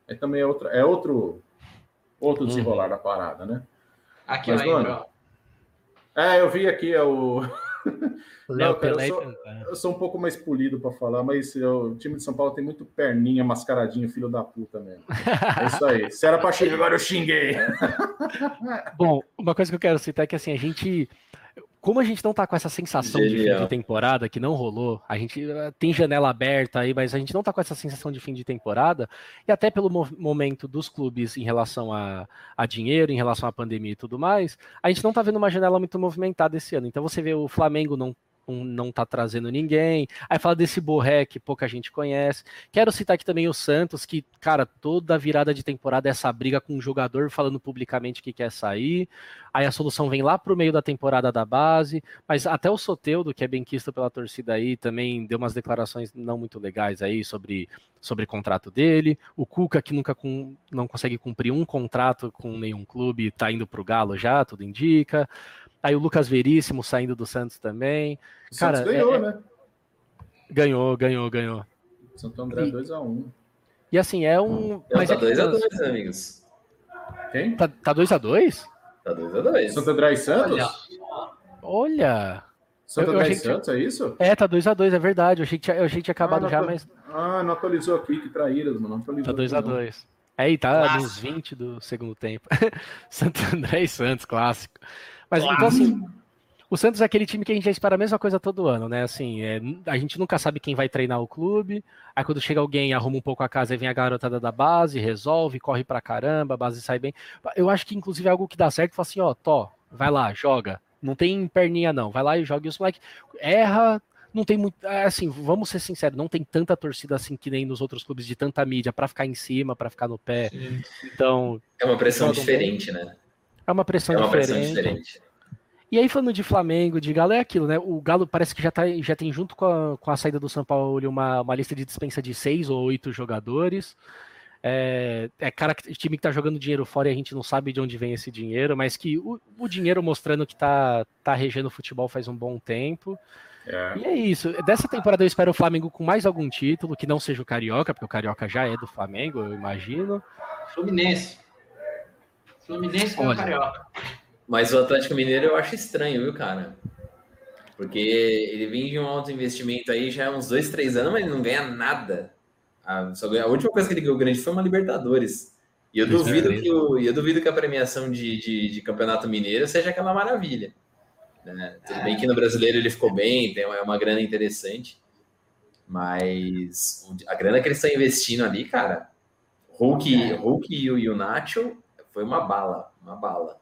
É também é, outra, é outro, outro uhum. desenrolar uhum. da parada, né? Aqui, Mas, mano, é, eu vi aqui é o. <laughs> <laughs> Não, cara, eu, sou, eu, sou, um pouco mais polido para falar, mas eu, o time de São Paulo tem muito perninha mascaradinho, filho da puta mesmo. É isso aí. Se era para xingar, agora eu xinguei. Bom, uma coisa que eu quero citar é que assim, a gente como a gente não tá com essa sensação Genial. de fim de temporada, que não rolou, a gente eh, tem janela aberta aí, mas a gente não tá com essa sensação de fim de temporada, e até pelo momento dos clubes em relação a, a dinheiro, em relação à pandemia e tudo mais, a gente não tá vendo uma janela muito movimentada esse ano. Então você vê o Flamengo não um, não tá trazendo ninguém. Aí fala desse Borré que pouca gente conhece. Quero citar aqui também o Santos, que, cara, toda virada de temporada é essa briga com o jogador falando publicamente que quer sair. Aí a solução vem lá pro meio da temporada da base, mas até o Soteudo, que é bem quisto pela torcida aí, também deu umas declarações não muito legais aí sobre sobre o contrato dele. O Cuca, que nunca com, não consegue cumprir um contrato com nenhum clube, tá indo pro Galo já, tudo indica. Aí o Lucas Veríssimo saindo do Santos também. O Cara, Santos ganhou, é, é né? Ganhou, ganhou, ganhou. Santo André 2x1. E assim, é um. Mas tá 2x2, é amigos. Quem? Tá 2x2? Tá 2x2. Santo André e Santos? Olha. Santo André e Santos, é isso? É, tá 2x2, é verdade. Eu achei que tinha, eu achei que tinha acabado ah, já, mas. Ah, não atualizou aqui, que traíras, mano. Não atualizou. Tá 2x2. Aí tá Nossa. nos 20 do segundo tempo. <laughs> Santo André e Santos, clássico. Mas então assim, o Santos é aquele time que a gente já espera a mesma coisa todo ano, né? Assim, é, a gente nunca sabe quem vai treinar o clube. Aí quando chega alguém, arruma um pouco a casa e vem a garotada da base, resolve, corre pra caramba, a base sai bem. Eu acho que inclusive é algo que dá certo, fala assim, ó, Tó, vai lá, joga. Não tem perninha não, vai lá e joga. E os moleques erra, não tem muito. É, assim, vamos ser sinceros, não tem tanta torcida assim que nem nos outros clubes de tanta mídia para ficar em cima, para ficar no pé. Sim. Então. É uma pressão diferente, bem. né? É uma pressão, é uma diferente. pressão diferente. E aí, falando de Flamengo, de Galo, é aquilo, né? O Galo parece que já, tá, já tem, junto com a, com a saída do São Paulo, uma, uma lista de dispensa de seis ou oito jogadores. É, é cara, time que tá jogando dinheiro fora e a gente não sabe de onde vem esse dinheiro, mas que o, o dinheiro mostrando que tá, tá regendo o futebol faz um bom tempo. É. E é isso. Dessa temporada eu espero o Flamengo com mais algum título, que não seja o Carioca, porque o Carioca já é do Flamengo, eu imagino. Fluminense. Fluminense com Carioca. Mas o Atlético Mineiro eu acho estranho, viu, cara? Porque ele vem de um alto investimento aí já há uns dois, três anos, mas ele não ganha nada. A, a última coisa que ele ganhou grande foi uma Libertadores. E eu duvido, que, o, eu duvido que a premiação de, de, de Campeonato Mineiro seja aquela maravilha. Né? Tudo bem que no brasileiro ele ficou bem, tem uma, é uma grana interessante. Mas a grana que eles estão investindo ali, cara, Hulk, é. Hulk e o, e o Nacho foi uma bala, uma bala.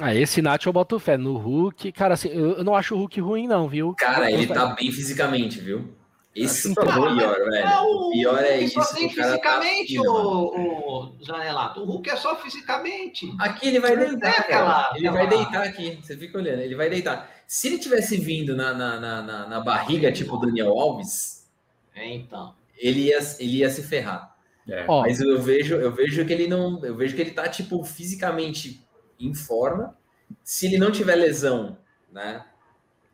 Ah, esse Nacho eu boto fé. No Hulk, cara, assim, eu não acho o Hulk ruim, não, viu? Cara, ele tá bem fisicamente, viu? Esse é o pior, velho. O, pior é isso. Só tem tá fisicamente, tá o, o Janelato. O Hulk é só fisicamente. Aqui ele vai deitar, é aquela, Ele aquela... vai deitar aqui. Você fica olhando, ele vai deitar. Se ele tivesse vindo na, na, na, na barriga, tipo o Daniel Alves, é, então. ele ia, ele ia se ferrar. É. Mas eu vejo, eu vejo que ele não. Eu vejo que ele tá, tipo, fisicamente em forma. Se ele não tiver lesão, né?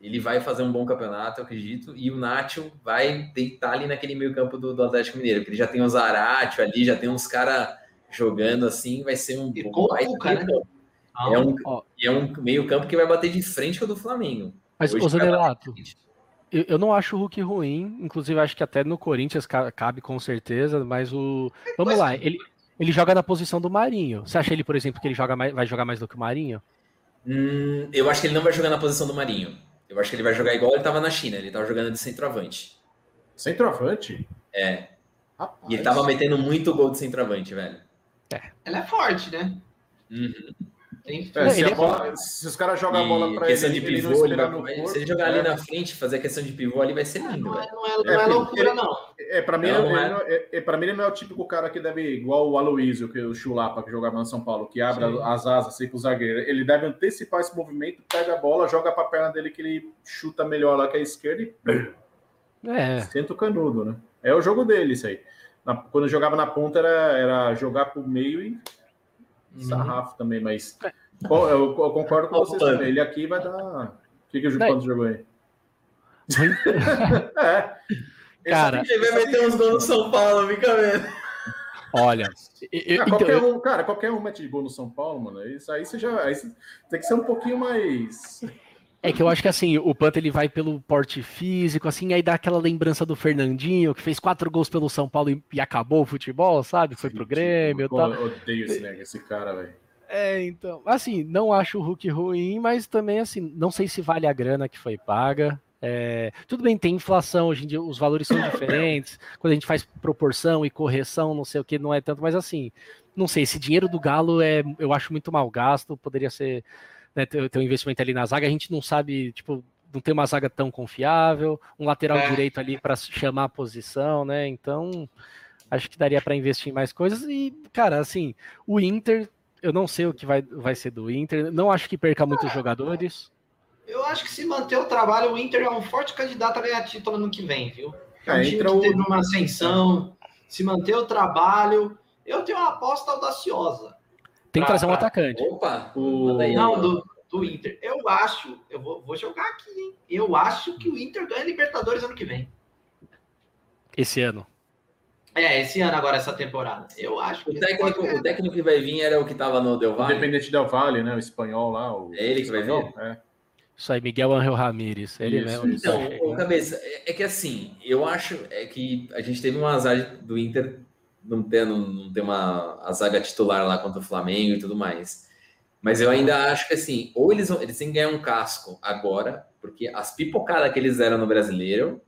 Ele vai fazer um bom campeonato, eu acredito. E o Nacho vai deitar ali naquele meio campo do, do Atlético Mineiro, porque ele já tem o Zaratio ali, já tem uns caras jogando assim, vai ser um bom cara. É um, é um meio campo que vai bater de frente com o do Flamengo. Mas, o Zanelato, eu, eu não acho o Hulk ruim, inclusive acho que até no Corinthians cabe com certeza, mas o... Vamos lá, ele, ele joga na posição do Marinho. Você acha ele, por exemplo, que ele joga mais, vai jogar mais do que o Marinho? Hum, eu acho que ele não vai jogar na posição do Marinho. Eu acho que ele vai jogar igual ele estava na China, ele estava jogando de centroavante. Centroavante? É. Rapaz. E ele estava metendo muito gol de centroavante, velho. É. Ela é forte, né? Uhum. É, se, é bola, se, os caras jogam a bola para ele, de pivô, ele, vai, corpo, se ele jogar é. ali na frente, fazer a questão de pivô ali, vai ser lindo. Não, é, não, é, não é, loucura, não. É, para mim, não, é, é, para mim, ele não é o típico cara que deve, igual o Aloysio, que o Chulapa, que jogava no São Paulo, que abre Sim. as asas assim pro zagueiro. Ele deve antecipar esse movimento, pega a bola, joga para a perna dele que ele chuta melhor lá que a esquerda e. É. Senta o canudo, né? É o jogo dele, isso aí. Na, quando eu jogava na ponta, era, era jogar pro meio e. sarrafo também, mas. É. Bom, eu, eu concordo com você também. Ele aqui vai dar. O que, que o Jupanto jogou aí? <laughs> é. Cara, ele vai meter uns gols no São Paulo, fica vendo. Olha, eu, ah, qualquer então, um, cara, qualquer um mete gol no São Paulo, mano. Isso aí você já aí você tem que ser um pouquinho mais. É que eu acho que assim, o Panta ele vai pelo porte físico, assim, aí dá aquela lembrança do Fernandinho, que fez quatro gols pelo São Paulo e, e acabou o futebol, sabe? Foi pro Grêmio. Eu, eu odeio esse, né, esse cara, velho. É, então, assim, não acho o Hulk ruim, mas também, assim, não sei se vale a grana que foi paga. É, tudo bem, tem inflação, hoje em dia os valores são diferentes, <coughs> quando a gente faz proporção e correção, não sei o que, não é tanto, mas assim, não sei, esse dinheiro do Galo é, eu acho muito mal gasto, poderia ser, né, ter, ter um investimento ali na zaga, a gente não sabe, tipo, não tem uma zaga tão confiável, um lateral é. direito ali para chamar a posição, né, então acho que daria para investir em mais coisas e, cara, assim, o Inter eu não sei o que vai, vai ser do Inter. Não acho que perca muitos jogadores. Eu acho que se manter o trabalho, o Inter é um forte candidato a ganhar título no que vem, viu? É um time que teve uma ascensão, se manter o trabalho. Eu tenho uma aposta audaciosa. Tem que trazer um atacante. Opa! O... Não, do, do Inter. Eu acho, eu vou, vou jogar aqui, hein? Eu acho que o Inter ganha Libertadores ano que vem. Esse ano. É, esse ano agora, essa temporada. Eu acho que. O técnico, o técnico que vai vir era o que estava no Del Valle. Independente Del Valle, né? O espanhol lá. O... É ele que vai vir? É. Isso aí, Miguel Angel Ramírez. Ele isso, mesmo. Então, cabeça, é, é que assim, eu acho é que a gente teve um azar do Inter não ter, não, não ter uma a zaga titular lá contra o Flamengo e tudo mais. Mas eu ainda acho que assim, ou eles, eles têm que ganhar um casco agora, porque as pipocadas que eles deram no brasileiro,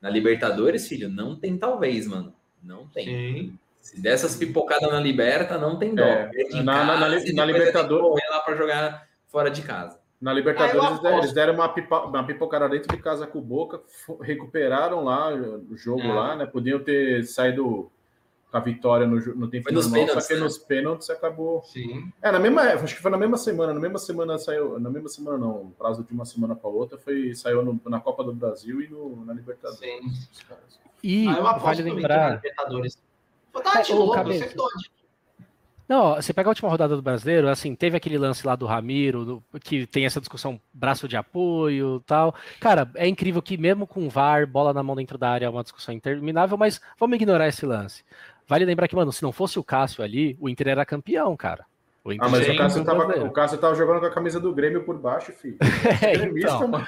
na Libertadores, filho, não tem talvez, mano. Não tem. Sim. Se dessas pipocadas na Liberta, não tem dó. É, na, na, na, na Libertadores. Correr lá para jogar fora de casa. Na Libertadores, ah, eles deram uma, pipa, uma pipocada dentro de casa com o Boca, recuperaram lá o jogo é. lá, né? Podiam ter saído com a vitória no, no tempo foi normal, pênaltis, só que né? nos pênaltis acabou. Sim. É, na mesma, acho que foi na mesma semana, na mesma semana saiu, na mesma semana não, prazo de uma semana para outra, foi saiu no, na Copa do Brasil e no, na Libertadores. Sim. E ah, vale lembrar. Dar de louco, não, você pega a última rodada do brasileiro, assim, teve aquele lance lá do Ramiro, do, que tem essa discussão braço de apoio tal. Cara, é incrível que mesmo com VAR, bola na mão dentro da área é uma discussão interminável, mas vamos ignorar esse lance. Vale lembrar que, mano, se não fosse o Cássio ali, o Inter era campeão, cara. ah, mas o Cássio, tava, o Cássio tava jogando com a camisa do Grêmio por baixo, filho. <laughs> É, então,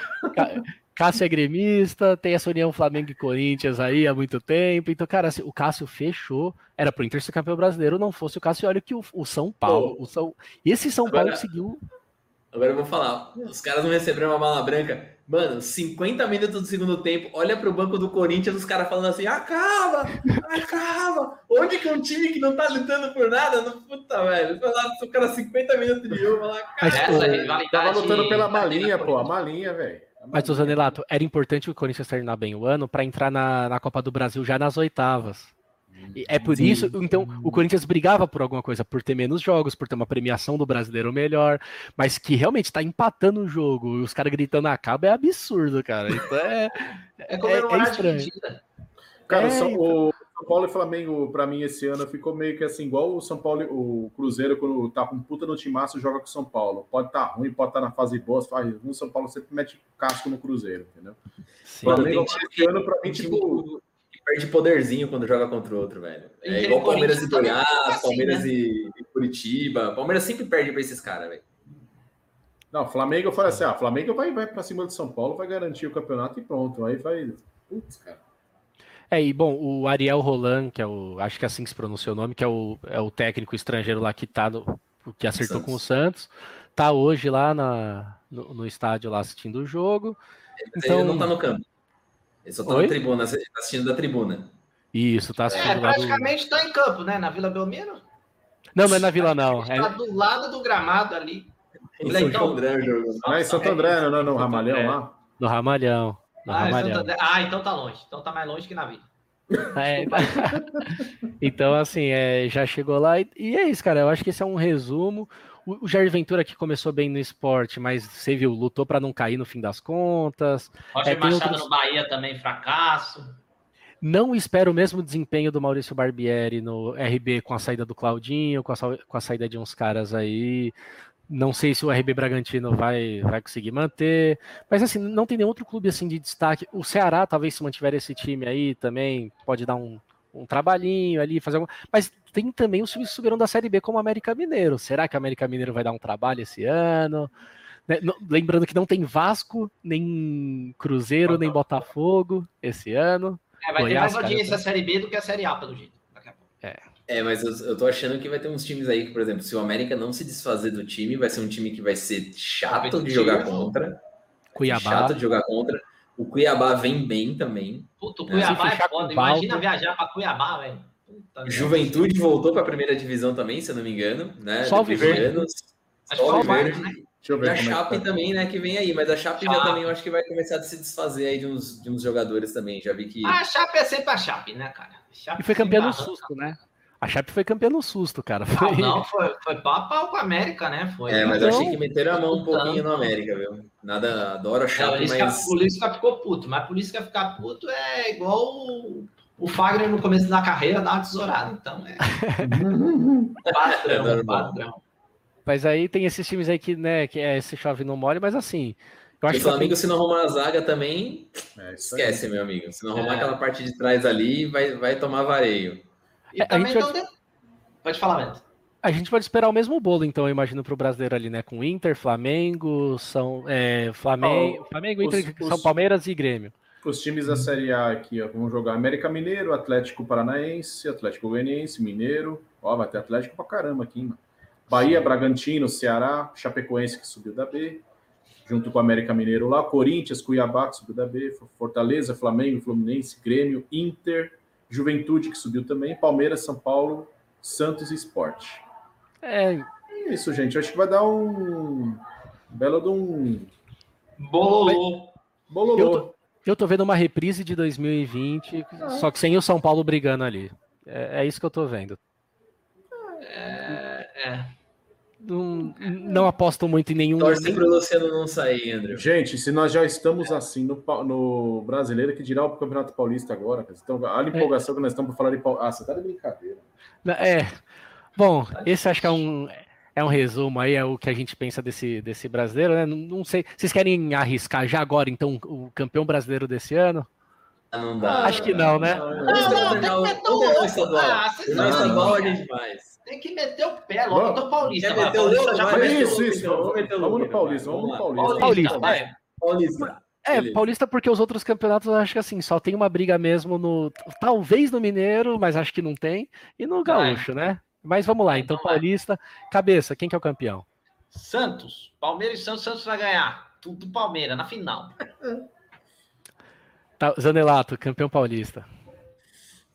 Cássio é gremista, tem essa união Flamengo e Corinthians aí há muito tempo. Então, cara, assim, o Cássio fechou. Era pro Inter ser campeão brasileiro, não fosse o Cássio. Olha que o, o São Paulo. O São, esse São Paulo conseguiu. Agora eu vou falar. Os caras não receberam uma mala branca. Mano, 50 minutos do segundo tempo, olha pro banco do Corinthians, os caras falando assim: acaba, acaba. Onde que é um time que não tá lutando por nada? Não, puta, velho. Foi lá, o cara 50 minutos de jogo, lá, cara. Tava lutando pela malinha, pô, a malinha, velho. Mas, o Zanelato, era importante o Corinthians terminar bem o ano para entrar na, na Copa do Brasil já nas oitavas. E é por Sim. isso, então, o Corinthians brigava por alguma coisa, por ter menos jogos, por ter uma premiação do brasileiro melhor, mas que realmente está empatando o jogo e os caras gritando acaba é absurdo, cara. Então é, <laughs> é, é, é estranho. Cara, é, o São Paulo e Flamengo, para mim, esse ano ficou meio que assim, igual o São Paulo, o Cruzeiro, quando tá com puta no timaço, joga com o São Paulo. Pode estar tá ruim, pode estar tá na fase boa, faz o São Paulo sempre mete casco no Cruzeiro, entendeu? Sim, Flamengo, esse ano, pra mim, tipo perde poderzinho quando joga contra o outro, velho. É igual Palmeiras e Goiás, assim, Palmeiras né? e, Curitiba. Palmeiras sempre perde pra esses caras, velho. Não, Flamengo, eu falei assim, ah, Flamengo vai, vai pra cima do São Paulo, vai garantir o campeonato e pronto. Aí vai. Putz, cara. É, e bom, o Ariel Roland, que é o. Acho que é assim que se pronuncia o nome, que é o, é o técnico estrangeiro lá que tá no, que acertou Santos. com o Santos, tá hoje lá na, no, no estádio lá assistindo o jogo. Ele, então, ele não tá no campo. Ele só tá Oi? na tribuna, tá assistindo da tribuna. Isso, tá assistindo. É, praticamente tá em campo, né? Na Vila Belmiro. Não, não é na Vila, não. É... Tá do lado do gramado ali. Em Santo André, Não, em Santo André, não, é no Ramalhão lá? No Ramalhão. No ah, Ramalhão. ah, então tá longe. Então tá mais longe que na Vila. É, <laughs> então, assim, é, já chegou lá e, e, é isso, cara. Eu acho que esse é um resumo. O, Jair Ventura que começou bem no esporte, mas você viu, lutou para não cair no fim das contas. Roger é, Machado outros... no Bahia também, fracasso. Não espero o mesmo desempenho do Maurício Barbieri no RB com a saída do Claudinho, com a, com a saída de uns caras aí. Não sei se o RB Bragantino vai, vai conseguir manter. Mas assim, não tem nenhum outro clube assim de destaque. O Ceará, talvez, se mantiver esse time aí, também pode dar um, um trabalhinho ali, fazer alguma. Mas tem também os times que subiram da Série B como o América Mineiro. Será que o América Mineiro vai dar um trabalho esse ano? Né, lembrando que não tem Vasco, nem Cruzeiro, nem Botafogo esse ano. É, vai Goiás, ter mais audiência a Série B do que a Série A, pelo jeito. É. É, mas eu, eu tô achando que vai ter uns times aí que, por exemplo, se o América não se desfazer do time, vai ser um time que vai ser chato de jogar contra. Cuiabá. Chato de jogar contra. O Cuiabá vem bem também. Puta, o Cuiabá é foda. Imagina viajar para Cuiabá, velho. Juventude voltou para a primeira divisão também, se eu não me engano, né? Só o Verde. Só o Verde. Né? Deixa eu ver e a é Chape tá. também, né, que vem aí, mas a Chape, Chape, já também eu acho que vai começar a se desfazer aí de uns, de uns jogadores também. Já vi que. A Chape é sempre a Chape, né, cara? Chape e foi campeã no susto, né? A Chape foi campeã no susto, cara. Foi... Não, não, foi, foi pau pau com a América, né? Foi. É, mas então, eu achei que meteram a mão um pouquinho no América, viu? Nada, adoro a Chape, é, mas... O Lisca ficou puto, mas por isso que ficar puto é igual o, o Fagner no começo da carreira dar uma tesourada, então é... <laughs> padrão, é padrão. Mas aí tem esses times aí que, né, que é esse chove no mole, mas assim. Eu acho o Flamengo, que... se não arrumar a zaga também, é, esquece, meu amigo. Se não arrumar é. aquela parte de trás ali, vai, vai tomar vareio. E é, também não pode... Pode falar, Beto. A gente pode esperar o mesmo bolo, então, eu imagino, para o brasileiro ali, né? Com Inter, Flamengo, São, é, Flamengo, oh, Flamengo os, Inter, os, São Palmeiras e Grêmio. Os times da Série A aqui, ó, vão jogar América Mineiro, Atlético Paranaense, Atlético Goianiense, Mineiro. Ó, vai ter Atlético pra caramba aqui, mano. Bahia, Bragantino, Ceará, Chapecoense que subiu da B, junto com o América Mineiro lá, Corinthians, Cuiabá que subiu da B, Fortaleza, Flamengo, Fluminense, Grêmio, Inter, Juventude que subiu também, Palmeiras, São Paulo, Santos e Sport. É, é isso, gente. Acho que vai dar um belo de um bololô. Bololô. Eu tô, eu tô vendo uma reprise de 2020, ah. só que sem o São Paulo brigando ali. É, é isso que eu tô vendo. É, é não, não aposto muito em nenhum. Torce para o Luciano não sair, André. Gente, se nós já estamos assim no, no brasileiro, que dirá o Campeonato Paulista agora? Então, a empolgação é. que nós estamos para falar de Paulista. Ah, você tá de brincadeira. É. Bom, esse acho que é um, é um resumo aí, é o que a gente pensa desse, desse brasileiro, né? Não, não sei. Vocês querem arriscar já agora, então, o campeão brasileiro desse ano? Não dá. Acho que não, né? Não, não, não, não, não, não, não, não, não, não, tem que meter o pé logo do Paulista. Quer meter o Paulista, isso, isso. Vamos, vamos no Paulista, vamos no Paulista. Paulista, vai. Paulista. É, Beleza. Paulista porque os outros campeonatos eu acho que assim, só tem uma briga mesmo no. Talvez no Mineiro, mas acho que não tem. E no Gaúcho, né? Mas vamos lá, então, então Paulista, cabeça, quem que é o campeão? Santos. Palmeiras e Santos, Santos vai ganhar. Tudo Palmeiras, na final. Tá, Zanelato, campeão paulista.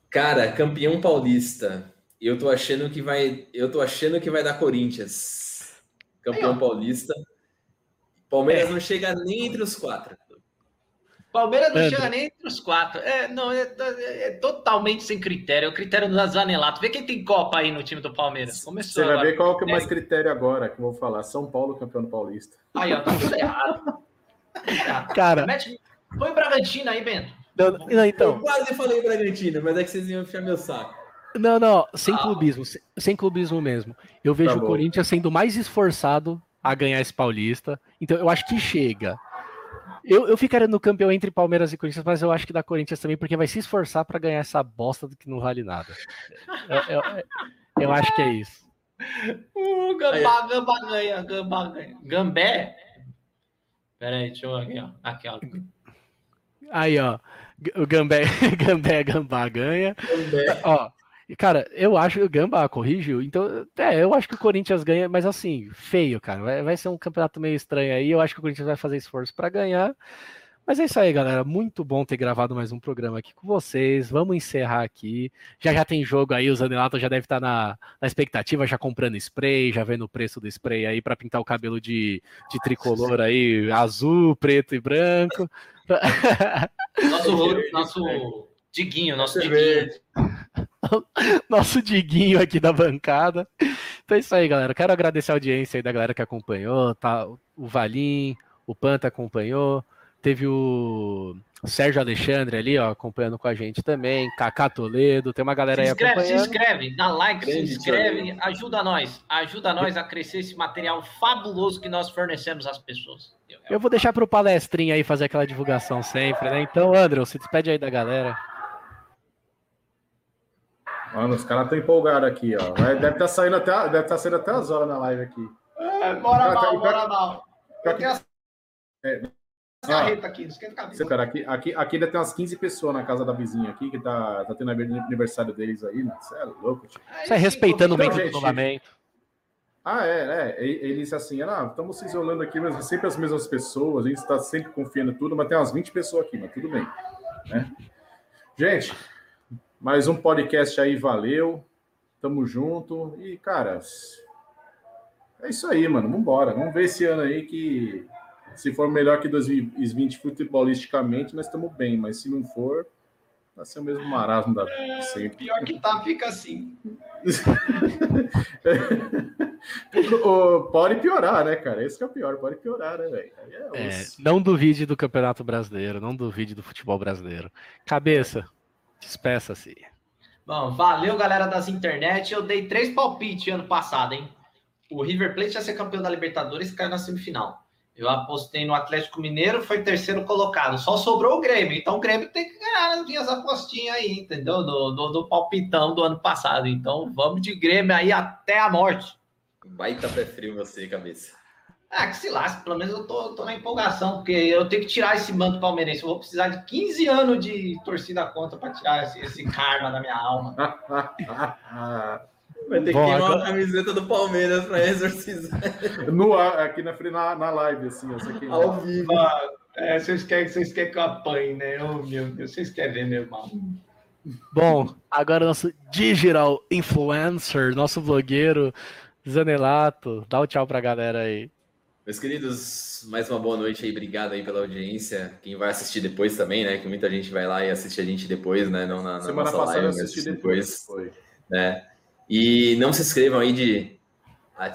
Cara, campeão paulista. Eu tô achando que vai, eu tô achando que vai dar Corinthians. Campeão Aí, paulista. Palmeiras é. não chega nem entre os quatro. Palmeiras não chega nem entre os quatro. É, não, é, é, totalmente sem critério. É o critério do Zanelato. Vê quem tem Copa aí no time do Palmeiras. Começou Você vai agora. ver qual que é o mais critério agora que eu vou falar. São Paulo, campeão paulista. Aí, ó, tá tudo errado. Cara. Põe o Bragantino aí, Bento. Não, não, então. Eu quase falei Bragantino, mas é que vocês iam enfiar meu saco. Não, não, sem ah. clubismo, sem, sem, clubismo mesmo. Eu vejo tá o Corinthians sendo mais esforçado a ganhar esse Paulista. Então eu acho que chega. Eu, eu ficaria no campeão entre Palmeiras e Corinthians, mas eu acho que da Corinthians também, porque vai se esforçar para ganhar essa bosta que não vale nada. Eu, eu, eu acho que é isso. <laughs> Uh, gambá, gambá ganha, gambá ganha. Gambé? Peraí, deixa eu aqui, ó. Aqui, ó. Aí, ó. O Gambé, <laughs> Gambé, Gambá ganha. Gambé. Ó, cara, eu acho que o Gambá corrigiu. Então, é, eu acho que o Corinthians ganha, mas assim, feio, cara. Vai, vai ser um campeonato meio estranho aí. Eu acho que o Corinthians vai fazer esforço para ganhar. Mas é isso aí, galera. Muito bom ter gravado mais um programa aqui com vocês. Vamos encerrar aqui. Já já tem jogo aí, o Zanelato já deve estar na, na expectativa, já comprando spray, já vendo o preço do spray aí para pintar o cabelo de, de tricolor aí, azul, preto e branco. Nosso, nosso Diguinho, nosso Diguinho. <laughs> nosso Diguinho aqui da bancada. Então é isso aí, galera. Quero agradecer a audiência aí da galera que acompanhou, tá? O Valim, o Panta acompanhou. Teve o Sérgio Alexandre ali, ó, acompanhando com a gente também. Cacá Toledo, tem uma galera se inscreve, aí acompanhando. Se inscreve, dá like, Grande se inscreve, ajuda nós. Ajuda nós a crescer esse material fabuloso que nós fornecemos às pessoas. Eu vou deixar para o palestrinho aí fazer aquela divulgação sempre, né? Então, André, se despede aí da galera. Mano, os caras estão empolgados aqui, ó. Deve estar tá saindo até, deve estar tá saindo até as horas na live aqui. É, bora mal, bora mal. É, aqui, esquenta. Cara, aqui, aqui, aqui ainda tem umas 15 pessoas na casa da vizinha aqui, que tá, tá tendo aniversário deles aí, né? Você é louco, tio. Você é respeitando o método do isolamento. Ah, é, é. Ele disse assim, ah, estamos se isolando aqui, mas sempre as mesmas pessoas, a gente está sempre confiando em tudo, mas tem umas 20 pessoas aqui, mas tudo bem. Né? Gente, mais um podcast aí, valeu. Tamo junto. E, cara, é isso aí, mano. Vambora. Vamos ver esse ano aí que se for melhor que 2020 futebolisticamente, nós estamos bem, mas se não for, vai ser o mesmo marasmo da é, sempre. Pior que tá, fica assim. <laughs> pode piorar, né, cara? Esse é o pior, pode piorar, né, velho? É, é, não duvide do Campeonato Brasileiro, não duvide do futebol brasileiro. Cabeça, despeça-se. Bom, valeu, galera das internet. Eu dei três palpites ano passado, hein? O River Plate ia ser campeão da Libertadores e caiu na semifinal. Eu apostei no Atlético Mineiro, foi terceiro colocado. Só sobrou o Grêmio. Então o Grêmio tem que ganhar as minhas apostinhas aí, entendeu? Do, do, do, palpitão do ano passado. Então vamos de Grêmio aí até a morte. Baita pé frio você, cabeça. Ah, que se lasque, pelo menos eu tô, tô na empolgação, porque eu tenho que tirar esse manto palmeirense. Eu vou precisar de 15 anos de torcida contra para tirar esse, esse karma da minha alma. <laughs> Vai ter Bom, que queimar agora... a camiseta do Palmeiras para exorcizar. No ar, aqui na, na, na live, assim, essa aqui. Ao vivo. Ah, é, vocês, querem, vocês querem que eu apanhe, né? Oh, meu Deus, vocês querem ver meu mal. Bom, agora nosso digital influencer, nosso blogueiro, Zanelato. Dá o um tchau pra galera aí. Meus queridos, mais uma boa noite aí, obrigado aí pela audiência. Quem vai assistir depois também, né? Que muita gente vai lá e assiste a gente depois, né? Não na, na Semana nossa passada live, eu assisti depois. depois. Né? E não se inscrevam aí de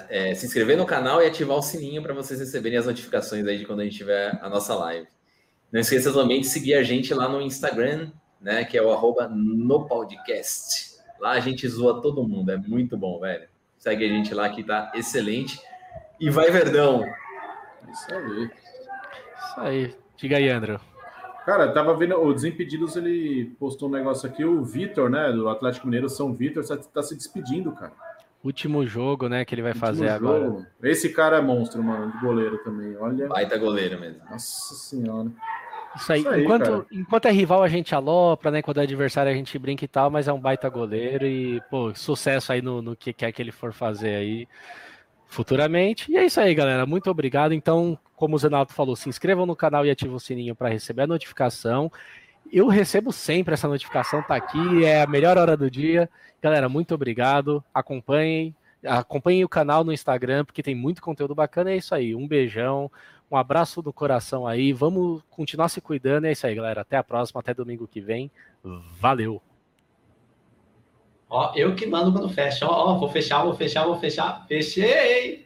é, se inscrever no canal e ativar o sininho para vocês receberem as notificações aí de quando a gente tiver a nossa live. Não esqueça também de seguir a gente lá no Instagram, né? Que é o arroba no podcast. Lá a gente zoa todo mundo, é muito bom, velho. Segue a gente lá que tá excelente. E vai, Verdão! Isso aí. Isso aí. Diga aí, André. Cara, tava vendo o Desimpedidos, ele postou um negócio aqui, o Vitor, né, do Atlético Mineiro, São Vitor, tá, tá se despedindo, cara. Último jogo, né, que ele vai Último fazer jogo. agora. Esse cara é monstro, mano, de goleiro também, olha. Baita goleiro mesmo. Nossa senhora. Isso aí. Isso aí enquanto, enquanto é rival, a gente alopra, né? Quando é adversário, a gente brinca e tal, mas é um baita goleiro e, pô, sucesso aí no, no que quer que ele for fazer aí futuramente. E é isso aí, galera. Muito obrigado. Então, como o Zenaldo falou, se inscrevam no canal e ativem o sininho para receber a notificação. Eu recebo sempre essa notificação, tá aqui, é a melhor hora do dia. Galera, muito obrigado. Acompanhem, acompanhem o canal no Instagram, porque tem muito conteúdo bacana. É isso aí. Um beijão, um abraço do coração aí. Vamos continuar se cuidando. É isso aí, galera. Até a próxima, até domingo que vem. Valeu! Ó, eu que mando quando fecha. Ó, ó, vou fechar, vou fechar, vou fechar. Fechei!